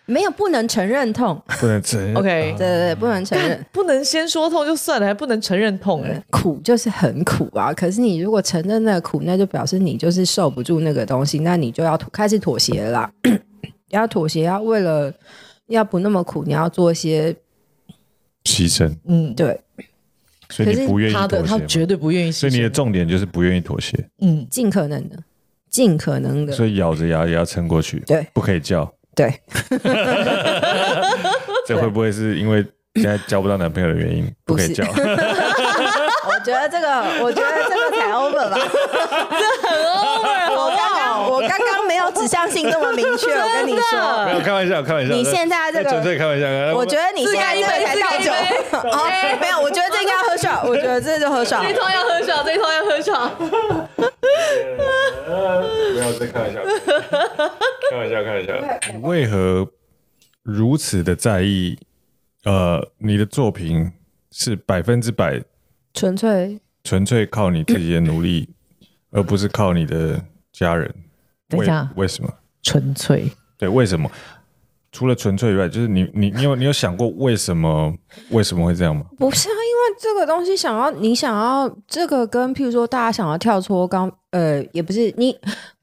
没有不能承认痛，不能承认。OK，对对对，不能承认，不能先说痛就算了，还不能承认痛，哎，苦就是很苦啊。可是你如果承认那个苦，那就表示你就是受不住那个东西，那你就要开始妥协了啦。要妥协，要为了要不那么苦，你要做一些。牺牲，嗯，对，所以你不愿意妥协，他的他绝对不愿意，所以你的重点就是不愿意妥协，嗯，尽可能的，尽可能的，所以咬着牙也要撑过去，对，不可以叫，对，这会不会是因为现在交不到男朋友的原因？不可以叫，我觉得这个，我觉得这个才 over 吧，这 很刚刚，我刚刚。指向性那么明确，我跟你说，没有开玩笑，开玩笑。你现在这个纯粹开玩笑，我觉得你现在这个才倒酒。哦，没有，我觉得这应该要喝爽。我觉得这就喝爽。这一套要喝爽，这一套要喝爽。不要再开玩笑，开玩笑，开玩笑。你为何如此的在意？呃，你的作品是百分之百纯粹，纯粹靠你自己的努力，而不是靠你的家人。为为什么纯粹？对，为什么？除了纯粹以外，就是你你你有你有想过为什么为什么会这样吗？不是啊，因为这个东西想要你想要这个跟譬如说大家想要跳脱刚呃也不是你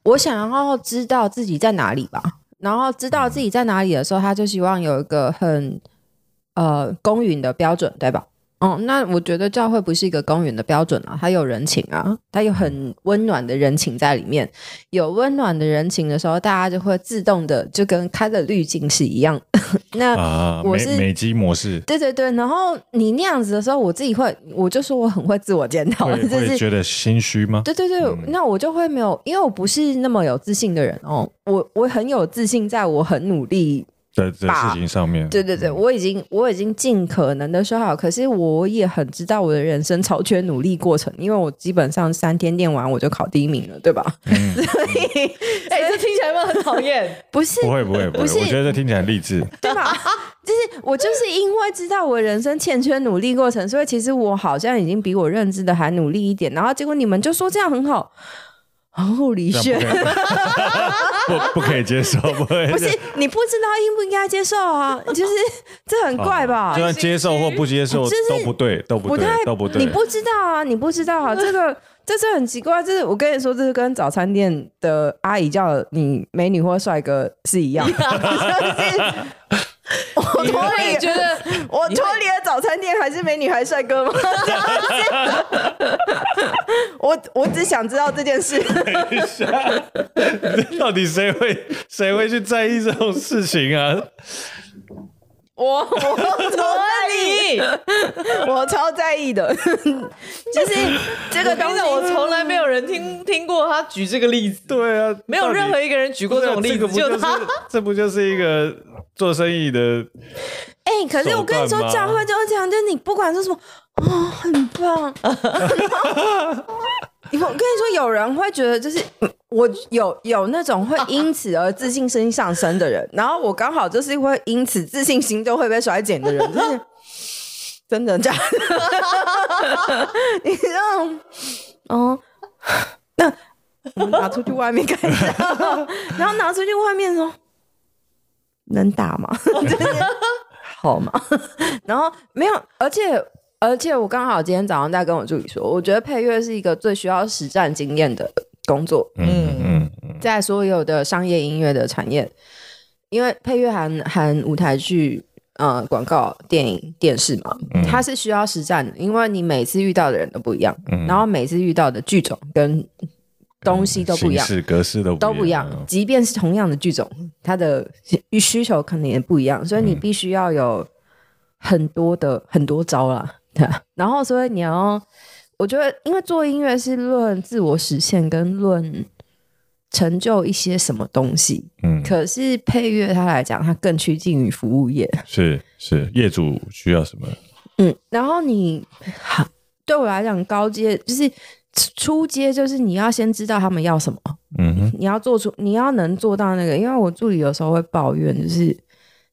我想要知道自己在哪里吧，然后知道自己在哪里的时候，他就希望有一个很呃公允的标准，对吧？哦，那我觉得教会不是一个公允的标准啊，它有人情啊，它有很温暖的人情在里面。有温暖的人情的时候，大家就会自动的就跟开了滤镜是一样。那我是、啊、美、美肌模式，对对对。然后你那样子的时候，我自己会，我就说我很会自我检讨，会会觉得心虚吗？对对对，嗯、那我就会没有，因为我不是那么有自信的人哦，我我很有自信，在我很努力。的的事情上面，对对对，我已经我已经尽可能的说好，可是我也很知道我的人生超缺努力过程，因为我基本上三天练完我就考第一名了，对吧？嗯、所以，哎、欸，这听起来有没有很讨厌？不是，不会不会不会，我觉得这听起来励志，对吧？就是我就是因为知道我人生欠缺努力过程，所以其实我好像已经比我认知的还努力一点，然后结果你们就说这样很好。护理学不 不可以接受，不可以。不是你不知道应不应该接受啊？就是这很怪吧？就算接受或不接受都不对，都不对，都不对。你不知道啊？你不知道啊？这个这是很奇怪。就是我跟你说，这是跟早餐店的阿姨叫你美女或帅哥是一样的。我脱离觉得我脱离了早餐店还是美女还是帅哥吗？我我只想知道这件事。等一下，到底谁会谁会去在意这种事情啊？我我超在意，我超在意的，就是这个东西，我从来没有人听听过他举这个例子。对啊，没有任何一个人举过这种例子，就他，这不就是一个做生意的？哎，可是我跟你说，讲话就是这样，就你不管说什么，哦，很棒。我跟你说，有人会觉得，就是我有有那种会因此而自信心上升的人，然后我刚好就是会因此自信心就会被衰减的人，就是真的假的？你让哦，那我们拿出去外面看一下，然后拿出去外面说能打吗？好吗？然后没有，而且。而且我刚好今天早上在跟我助理说，我觉得配乐是一个最需要实战经验的工作。嗯嗯，在所有的商业音乐的产业，因为配乐含含舞台剧、呃广告、电影、电视嘛，它是需要实战的，因为你每次遇到的人都不一样，然后每次遇到的剧种跟东西都不一样，形式格式都都不一样。即便是同样的剧种，它的需求可能也不一样，所以你必须要有很多的很多招啦。对，然后所以你要，我觉得，因为做音乐是论自我实现跟论成就一些什么东西，嗯，可是配乐它来讲，它更趋近于服务业，是是，业主需要什么，嗯，然后你对我来讲，高阶就是初阶，就是你要先知道他们要什么，嗯哼，你要做出，你要能做到那个，因为我助理有时候会抱怨，就是。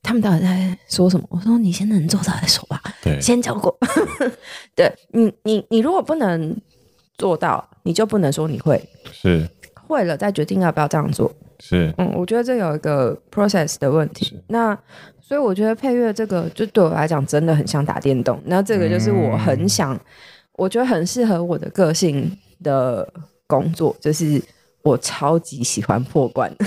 他们到底在说什么？我说你先能做到再说吧。对，先教过。对你，你你如果不能做到，你就不能说你会。是会了再决定要不要这样做。是嗯，我觉得这有一个 process 的问题。那所以我觉得配乐这个，就对我来讲真的很像打电动。那这个就是我很想，嗯、我觉得很适合我的个性的工作，就是。我超级喜欢破罐，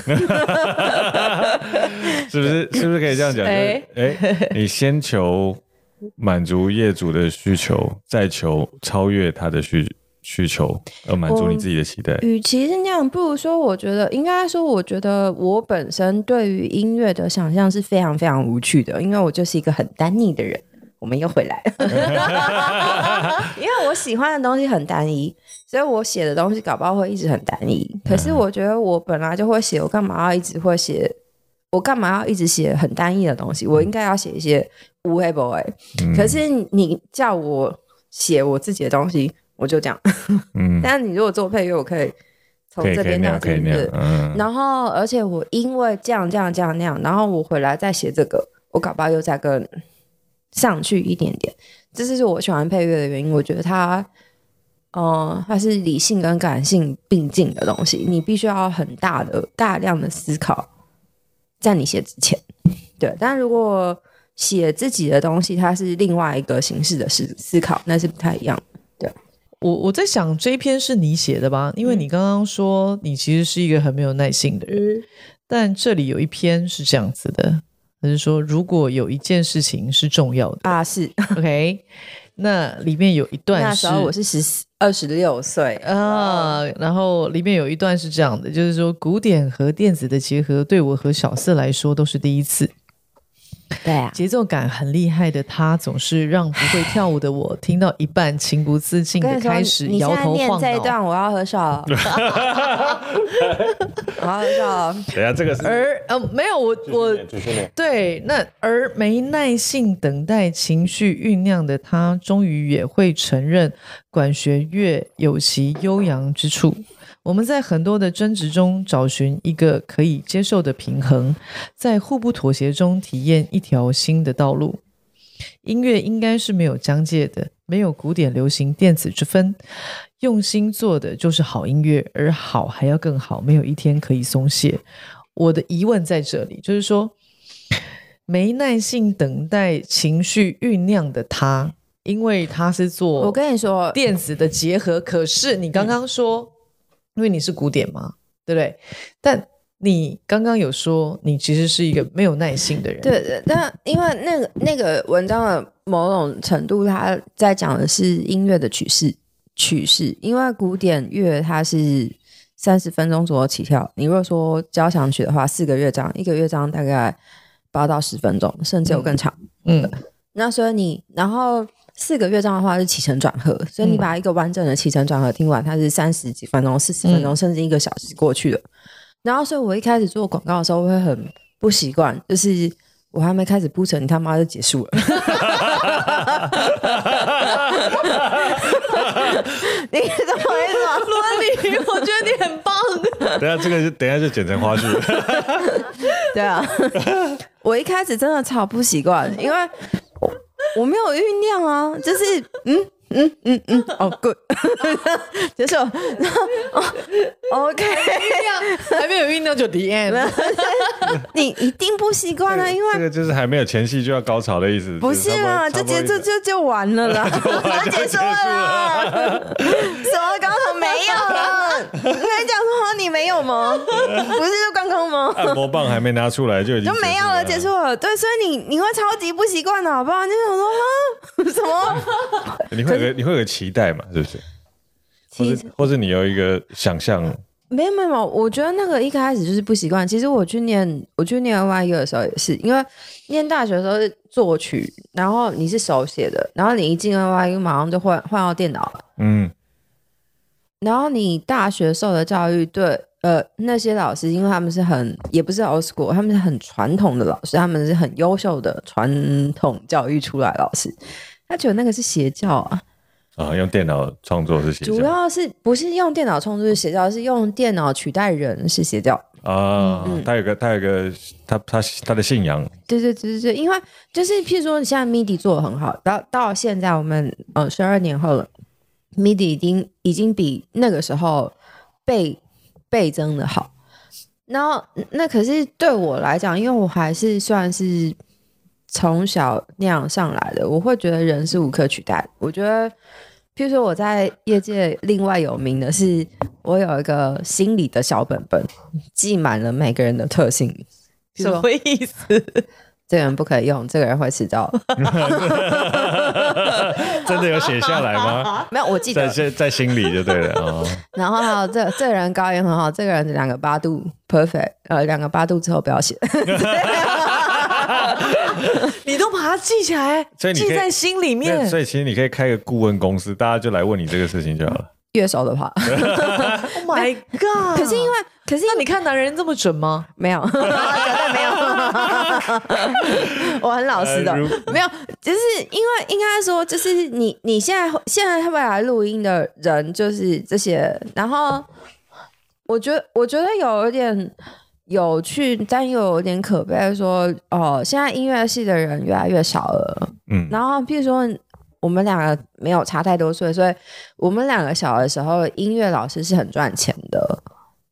是不是？是不是可以这样讲？哎、欸欸，你先求满足业主的需求，再求超越他的需需求，而满足你自己的期待。与其是那样，不如说，我觉得应该说，我觉得我本身对于音乐的想象是非常非常无趣的，因为我就是一个很单一的人。我们又回来了，因为我喜欢的东西很单一。所以我写的东西搞不好会一直很单一，可是我觉得我本来就会写，我干嘛要一直会写？我干嘛要一直写很单一的东西？我应该要写一些无黑不黑。可是你叫我写我自己的东西，我就这样。嗯，但是你如果做配乐，我可以从这边讲，对不对？然后，而且我因为这样这样这样那样，然后我回来再写这个，我搞不好又再更上去一点点。这是我喜欢配乐的原因，我觉得它。哦、呃，它是理性跟感性并进的东西，你必须要很大的、大量的思考，在你写之前，对。但如果写自己的东西，它是另外一个形式的思思考，那是不太一样。对，我我在想这一篇是你写的吧？因为你刚刚说你其实是一个很没有耐性的人，嗯、但这里有一篇是这样子的，就是说如果有一件事情是重要的啊，是 OK。那里面有一段是，那时候我是十二十六岁啊，然后里面有一段是这样的，就是说古典和电子的结合，对我和小四来说都是第一次。对啊，节奏感很厉害的他，总是让不会跳舞的我听到一半，情不自禁的开始摇头晃脑。这一段我要合手，我要合手。等下这个是而呃没有我我对那而没耐性等待情绪酝酿的他，终于也会承认管弦乐有其悠扬之处。我们在很多的争执中找寻一个可以接受的平衡，在互不妥协中体验一条新的道路。音乐应该是没有疆界的，没有古典、流行、电子之分，用心做的就是好音乐，而好还要更好，没有一天可以松懈。我的疑问在这里，就是说，没耐性等待情绪酝酿的他，因为他是做我跟你说电子的结合，可是你刚刚说，因为你是古典嘛，对不对？但你刚刚有说，你其实是一个没有耐心的人。对对，但因为那个那个文章的某种程度，他在讲的是音乐的曲式曲式。因为古典乐它是三十分钟左右起跳，你如果说交响曲的话，四个乐章，一个乐章大概八到十分钟，甚至有更长。嗯，嗯那所以你然后四个乐章的话是起承转合，所以你把一个完整的起承转合听完，它是三十几分钟、四十分钟，嗯、甚至一个小时过去了。然后，所以我一开始做广告的时候，我会很不习惯，就是我还没开始铺陈，你他妈就结束了。你怎么回事？罗里，我觉得你很棒。等下这个就等下就剪成花絮。对啊，我一开始真的超不习惯，因为我没有酝酿啊，就是嗯。嗯嗯嗯，哦、oh,，good，结束。然 后哦，OK，还没有酝酿就 the end。你一定不习惯了，因为这个就是还没有前戏就要高潮的意思。不是啊，就结就就就完了啦，就结束了。什么高潮没有了？你还讲说你没有吗？不是就刚刚吗？按摩棒还没拿出来就已经就没有了，结束了。对，所以你你会超级不习惯的，好不好？你想说哈什么？你会。你会有个期待嘛？是不是？或者或者你有一个想象？没有没有，我觉得那个一开始就是不习惯。其实我去念我去念 NYU 的时候也是，因为念大学的时候是作曲，然后你是手写的，然后你一进 NYU 马上就换换到电脑了。嗯。然后你大学受的教育，对呃那些老师，因为他们是很也不是 old school，他们是很传统的老师，他们是很优秀的传统教育出来的老师，他觉得那个是邪教啊。啊，用电脑创作是邪教，主要是不是用电脑创作是邪教，是用电脑取代人是邪教啊。嗯、他有个，他有个，他他他的信仰。对对对对，因为就是譬如说，你现在 MIDI 做的很好，到到现在我们呃十二年后了，MIDI 已经已经比那个时候倍倍增的好。然后那可是对我来讲，因为我还是算是从小那样上来的，我会觉得人是无可取代。我觉得。譬如说我在业界另外有名的是，我有一个心理的小本本，记满了每个人的特性。什么意思？这个人不可以用，这个人会迟到。真的有写下来吗？没有，我记得在在心里就对了。哦、然后还有这这个人高音很好，这个人两个八度 perfect，呃，两个八度之后不要写。你都把它记起来，记在心里面。所以其实你可以开个顾问公司，大家就来问你这个事情就好了。乐手的话，Oh my God！可是因为，可是那你看男人这么准吗？没有，绝对没有。我很老实的，没有，就是因为应该说，就是你你现在现在会来录音的人就是这些，然后我觉得我觉得有一点。有趣，但又有点可悲。说哦，现在音乐系的人越来越少了。嗯，然后譬如说，我们两个没有差太多岁，所以我们两个小的时候，音乐老师是很赚钱的。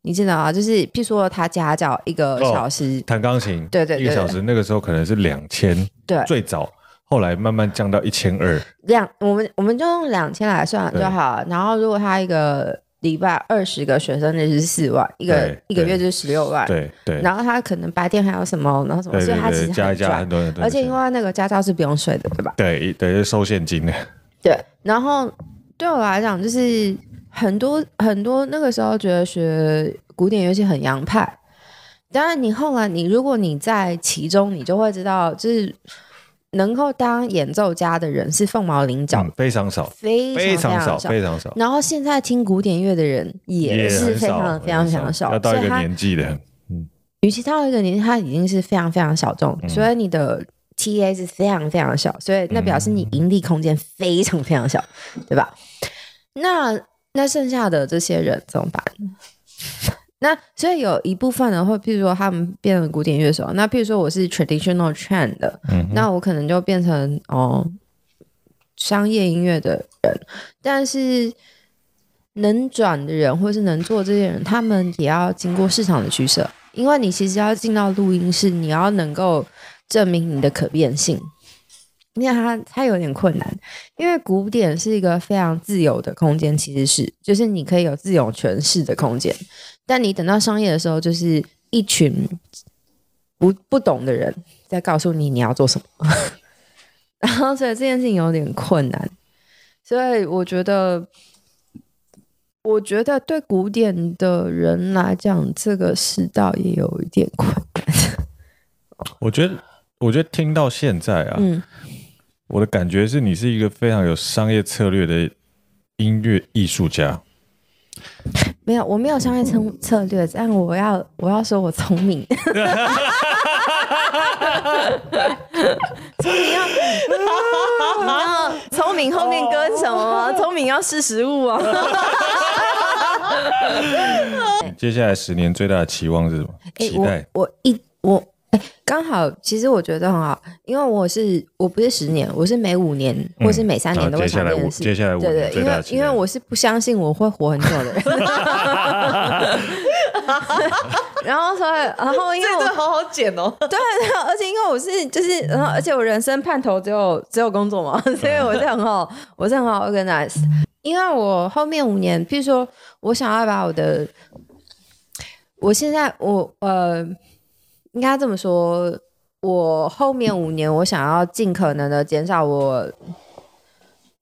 你知道啊？就是譬如说，他家教一个小时弹钢琴，对对，对，一个小时那个时候可能是两千，对，最早后来慢慢降到一千二。两，我们我们就用两千来算就好。对然后如果他一个。礼拜二十个学生，那就是四万，一个一个月就是十六万。对对。然后他可能白天还有什么，然后什么，所以他其实加一加。而且因为那个驾照是不用税的，对吧？对对，收现金的。对。然后对我来讲，就是很多很多那个时候觉得学古典乐器很洋派，当然你后来你如果你在其中，你就会知道，就是。能够当演奏家的人是凤毛麟角，嗯，非常少，非常少，非常少。然后现在听古典乐的人也是非常非常非常少，要到一个年纪的，嗯，与其到一个年纪，他已经是非常非常小众，嗯、所以你的 TA 是非常非常小，所以那表示你盈利空间非常非常小，嗯、对吧？那那剩下的这些人怎么办？那所以有一部分呢，会譬如说他们变成古典乐手，那譬如说我是 traditional trend 的，嗯、那我可能就变成哦商业音乐的人，但是能转的人或是能做这些人，他们也要经过市场的取舍，因为你其实要进到录音室，你要能够证明你的可变性。你看它，它有点困难，因为古典是一个非常自由的空间，其实是就是你可以有自由诠释的空间。但你等到商业的时候，就是一群不不懂的人在告诉你你要做什么，然后所以这件事情有点困难。所以我觉得，我觉得对古典的人来讲，这个世道也有一点困难。我觉得，我觉得听到现在啊，嗯。我的感觉是你是一个非常有商业策略的音乐艺术家。没有，我没有商业策策略，但我要我要说我聪明。聪明要聪明后面跟什么？聪明要识时务啊。接下来十年最大的期望是什么？期待、我一我。哎，刚好，其实我觉得很好，因为我是我不是十年，我是每五年或是每三年都会想这件事。接下来，接下来，对对，因为因为我是不相信我会活很久的人。然后所以，然后因为我好好剪哦。对，而且因为我是就是，然后而且我人生盼头只有只有工作嘛，所以我是很好，我是很好 organize。因为我后面五年，譬如说我想要把我的，我现在我呃。应该这么说，我后面五年，我想要尽可能的减少我，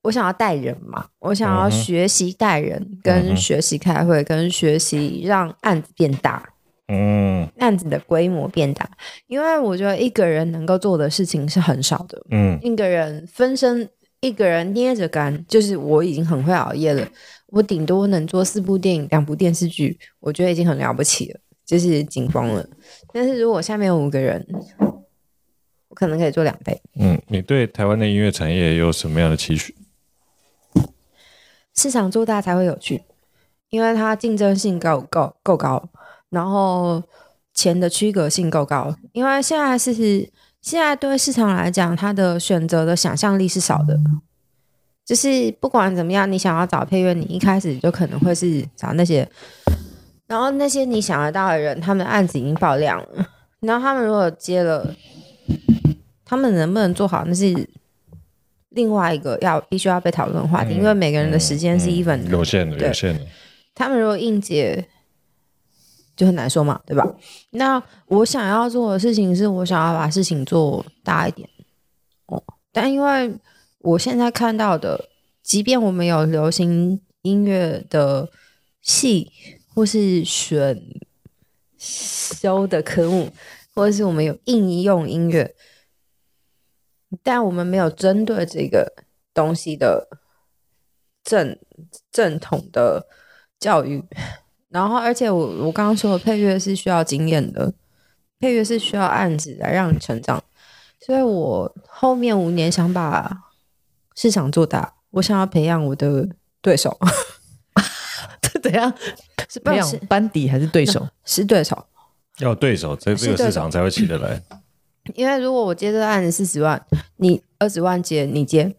我想要带人嘛，我想要学习带人，跟学习开会，跟学习让案子变大，嗯，案子的规模变大，因为我觉得一个人能够做的事情是很少的，嗯，一个人分身，一个人捏着干，就是我已经很会熬夜了，我顶多能做四部电影，两部电视剧，我觉得已经很了不起了。就是紧绷了，但是如果下面有五个人，我可能可以做两倍。嗯，你对台湾的音乐产业有什么样的期许？市场做大才会有趣，因为它竞争性够够够高，然后钱的区隔性够高。因为现在是现在对市场来讲，它的选择的想象力是少的。就是不管怎么样，你想要找配乐，你一开始就可能会是找那些。然后那些你想得到的人，他们的案子已经爆量了。然后他们如果接了，他们能不能做好，那是另外一个要必须要被讨论的话题。嗯、因为每个人的时间是 even 的、嗯嗯、有限的，有限的。他们如果硬接，就很难说嘛，对吧？那我想要做的事情是我想要把事情做大一点。哦，但因为我现在看到的，即便我们有流行音乐的系。或是选修的科目，或者是我们有应用音乐，但我们没有针对这个东西的正正统的教育。然后，而且我我刚刚说的配乐是需要经验的，配乐是需要案子来让你成长。所以我后面五年想把市场做大，我想要培养我的对手。这怎样？是培养班底还是对手？是对手，要对手，这这个市场才会起得来。因为如果我接这个案子四十万，你二十万接，你接，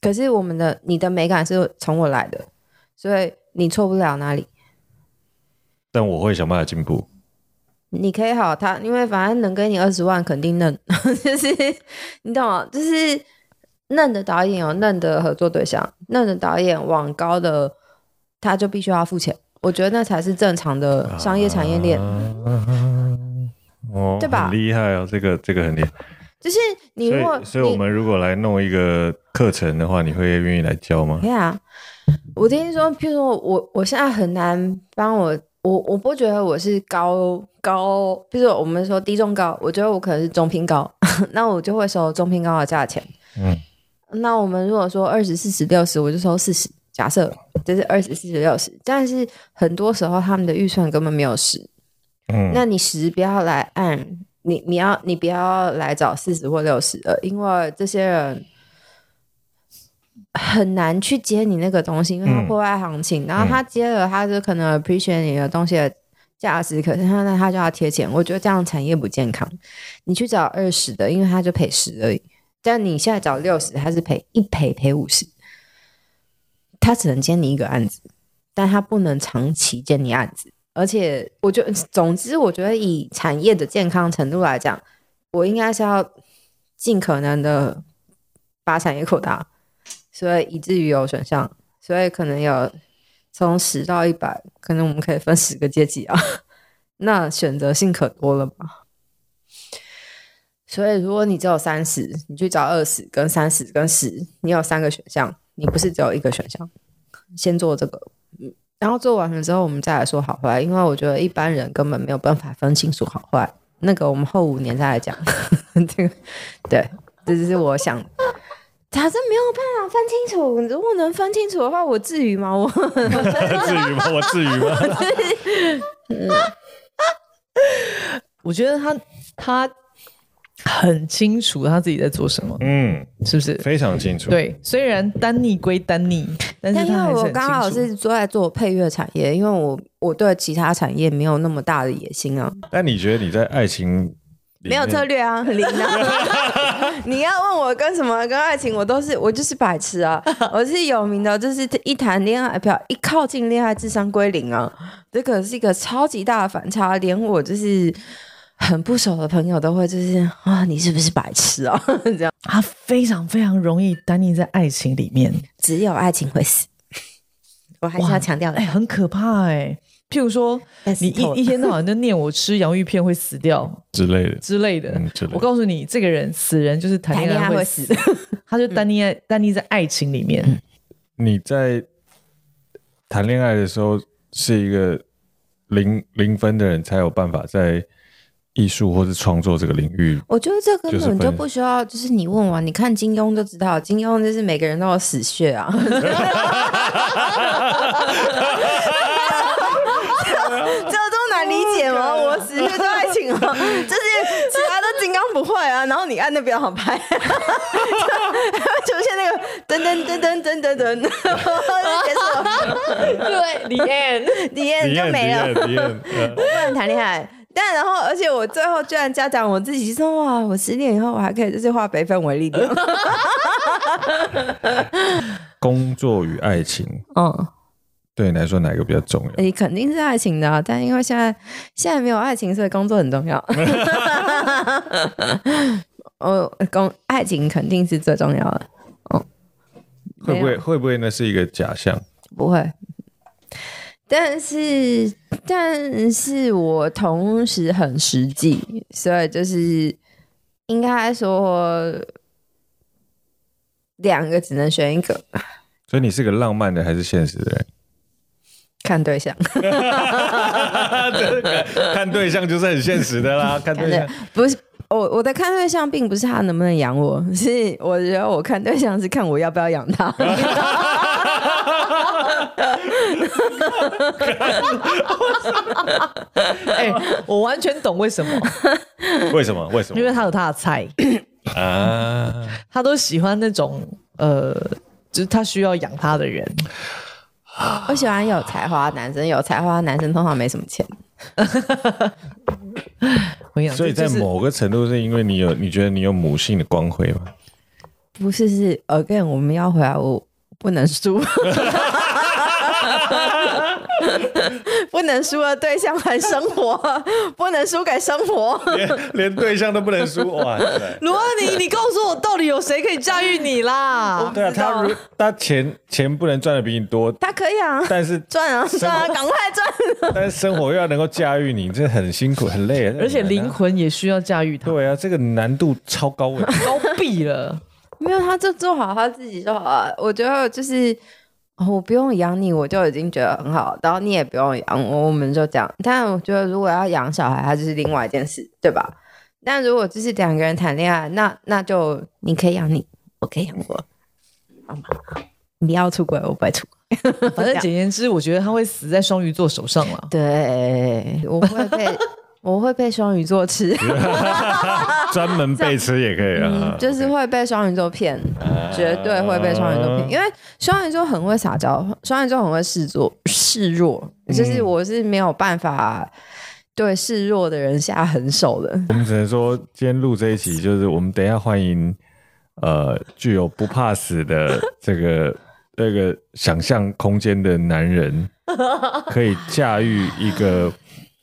可是我们的你的美感是从我来的，所以你错不了哪里。但我会想办法进步。你可以好他，因为反正能给你二十万，肯定嫩，就是你懂吗？就是嫩的导演有嫩的合作对象，嫩的导演往高的，他就必须要付钱。我觉得那才是正常的商业产业链，哦，对吧？厉害哦，这个这个很厉害。就是你如果，所以，我们如果来弄一个课程的话，你会愿意来教吗？对啊，我听说，譬如说我我现在很难帮我，我我不觉得我是高高，譬如说我们说低中高，我觉得我可能是中偏高，那我就会收中偏高的价钱。嗯，那我们如果说二十四十六十，我就收四十。假设这是二十四十六十，但是很多时候他们的预算根本没有十，嗯，那你十不要来按你，你要你不要来找四十或六十的，因为这些人很难去接你那个东西，因为他破坏行情，嗯、然后他接了，他就可能 appreciate 你的东西的价值，可是他那他就要贴钱，我觉得这样产业不健康。你去找二十的，因为他就赔十而已。但你现在找六十，他是赔一赔赔五十，他只能接你一个案子，但他不能长期接你案子。而且，我觉，总之，我觉得以产业的健康程度来讲，我应该是要尽可能的把产业扩大，所以以至于有选项，所以可能有从十到一百，可能我们可以分十个阶级啊，那选择性可多了吧？所以，如果你只有三十，你去找二十跟三十跟十，你有三个选项，你不是只有一个选项。先做这个，嗯，然后做完了之后，我们再来说好坏，因为我觉得一般人根本没有办法分清楚好坏。那个，我们后五年再来讲。这个，对，这就是我想，假设没有办法分清楚。如果能分清楚的话，我至于吗？我 至于吗？我至于吗？嗯，我觉得他他。很清楚他自己在做什么，嗯，是不是非常清楚？对，虽然丹尼归丹尼，但是因为我刚好是做在做配乐产业，因为我我对其他产业没有那么大的野心啊。但你觉得你在爱情没有策略啊？零啊！你要问我跟什么跟爱情，我都是我就是白痴啊！我是有名的，就是一谈恋爱，不要一靠近恋爱，智商归零啊！这个是一个超级大的反差，连我就是。很不熟的朋友都会就是啊，你是不是白痴啊？这样，他非常非常容易单溺在爱情里面，只有爱情会死。我还是要强调，哎、欸，很可怕哎、欸。譬如说，你一一天到晚都念我吃洋芋片会死掉之类的之类的。嗯、我告诉你，这个人死人就是谈恋爱会死，会死 他就单溺在单溺在爱情里面。你在谈恋爱的时候是一个零零分的人，才有办法在。艺术或是创作这个领域，我觉得这根本就不需要。就是你问完，你看金庸就知道，金庸就是每个人都有死穴啊。这都难理解吗？我死穴是爱情啊，就是其他的金刚不会啊。然后你按那比较好拍，就出现那个噔噔噔噔噔噔噔，结束了。对，the end，the end 就没了，不能谈恋爱。但然后，而且我最后居然嘉奖我自己说哇，我十年以后我还可以就是化悲愤为力量。工作与爱情，嗯，对你来说哪个比较重要？你肯定是爱情的啊，但因为现在现在没有爱情，所以工作很重要。哦，工爱情肯定是最重要的。哦，会不会会不会那是一个假象？不会。但是，但是我同时很实际，所以就是应该说两个只能选一个。所以你是个浪漫的还是现实的人？看对象，看对象就是很现实的啦。看对象不是我，我的看对象并不是他能不能养我，是我觉得我看对象是看我要不要养他。哎，我完全懂为什么？为什么？为什么？因为他有他的菜啊，他都喜欢那种呃，就是他需要养他的人。我喜欢有才华的男生，有才华的男生通常没什么钱。所以在某个程度是因为你有，你觉得你有母性的光辉吗？不是，是 again，我们要回来，我不能输。不能输的对象和生活，不能输给生活，连连对象都不能输哇！罗恩尼，你告诉我，到底有谁可以驾驭你啦？对啊，他如他钱钱不能赚的比你多，他可以啊，但是赚啊赚 啊，赶快赚！但是生活又要能够驾驭你，这很辛苦很累，而且灵魂也需要驾驭他。对啊，这个难度超高的，高毙了。没有，他就做好他自己就好了。我觉得就是。我不用养你，我就已经觉得很好。然后你也不用养我，我们就这样。但我觉得，如果要养小孩，它就是另外一件事，对吧？但如果就是两个人谈恋爱，那那就你可以养你，我可以养我。好吗你要出轨，我不会出轨。反正简言之，我觉得他会死在双鱼座手上了。对，我会被我会被双鱼座吃，专门被吃也可以啊，嗯、就是会被双鱼座骗，啊、绝对会被双鱼座骗，因为双鱼座很会撒娇，双鱼座很会示弱，示弱，就是我是没有办法对示弱的人下狠手的。我们只能说，今天录这一期，就是我们等一下欢迎，呃，具有不怕死的这个这个想象空间的男人，可以驾驭一个。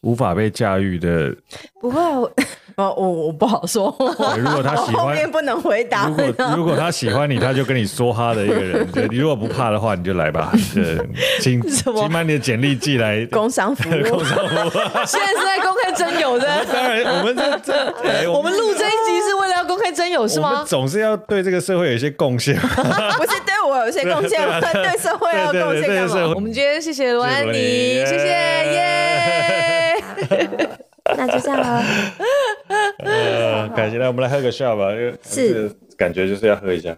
无法被驾驭的，不会，我我我不好说。如果他喜欢，后面不能回答。如果如果他喜欢你，他就跟你说哈的一个人。对，你如果不怕的话，你就来吧。对，请请把你的简历寄来。工商服务，工商服务。现在是在公开征友的。当然，我们这这，我们录这一集是为了要公开征友，是吗？总是要对这个社会有一些贡献。不是对我有些贡献，对社会要贡献干嘛？我们今天谢谢罗安妮，谢谢耶。那就这样了。呃，感谢，来我们来喝个 shot 吧，是感觉就是要喝一下。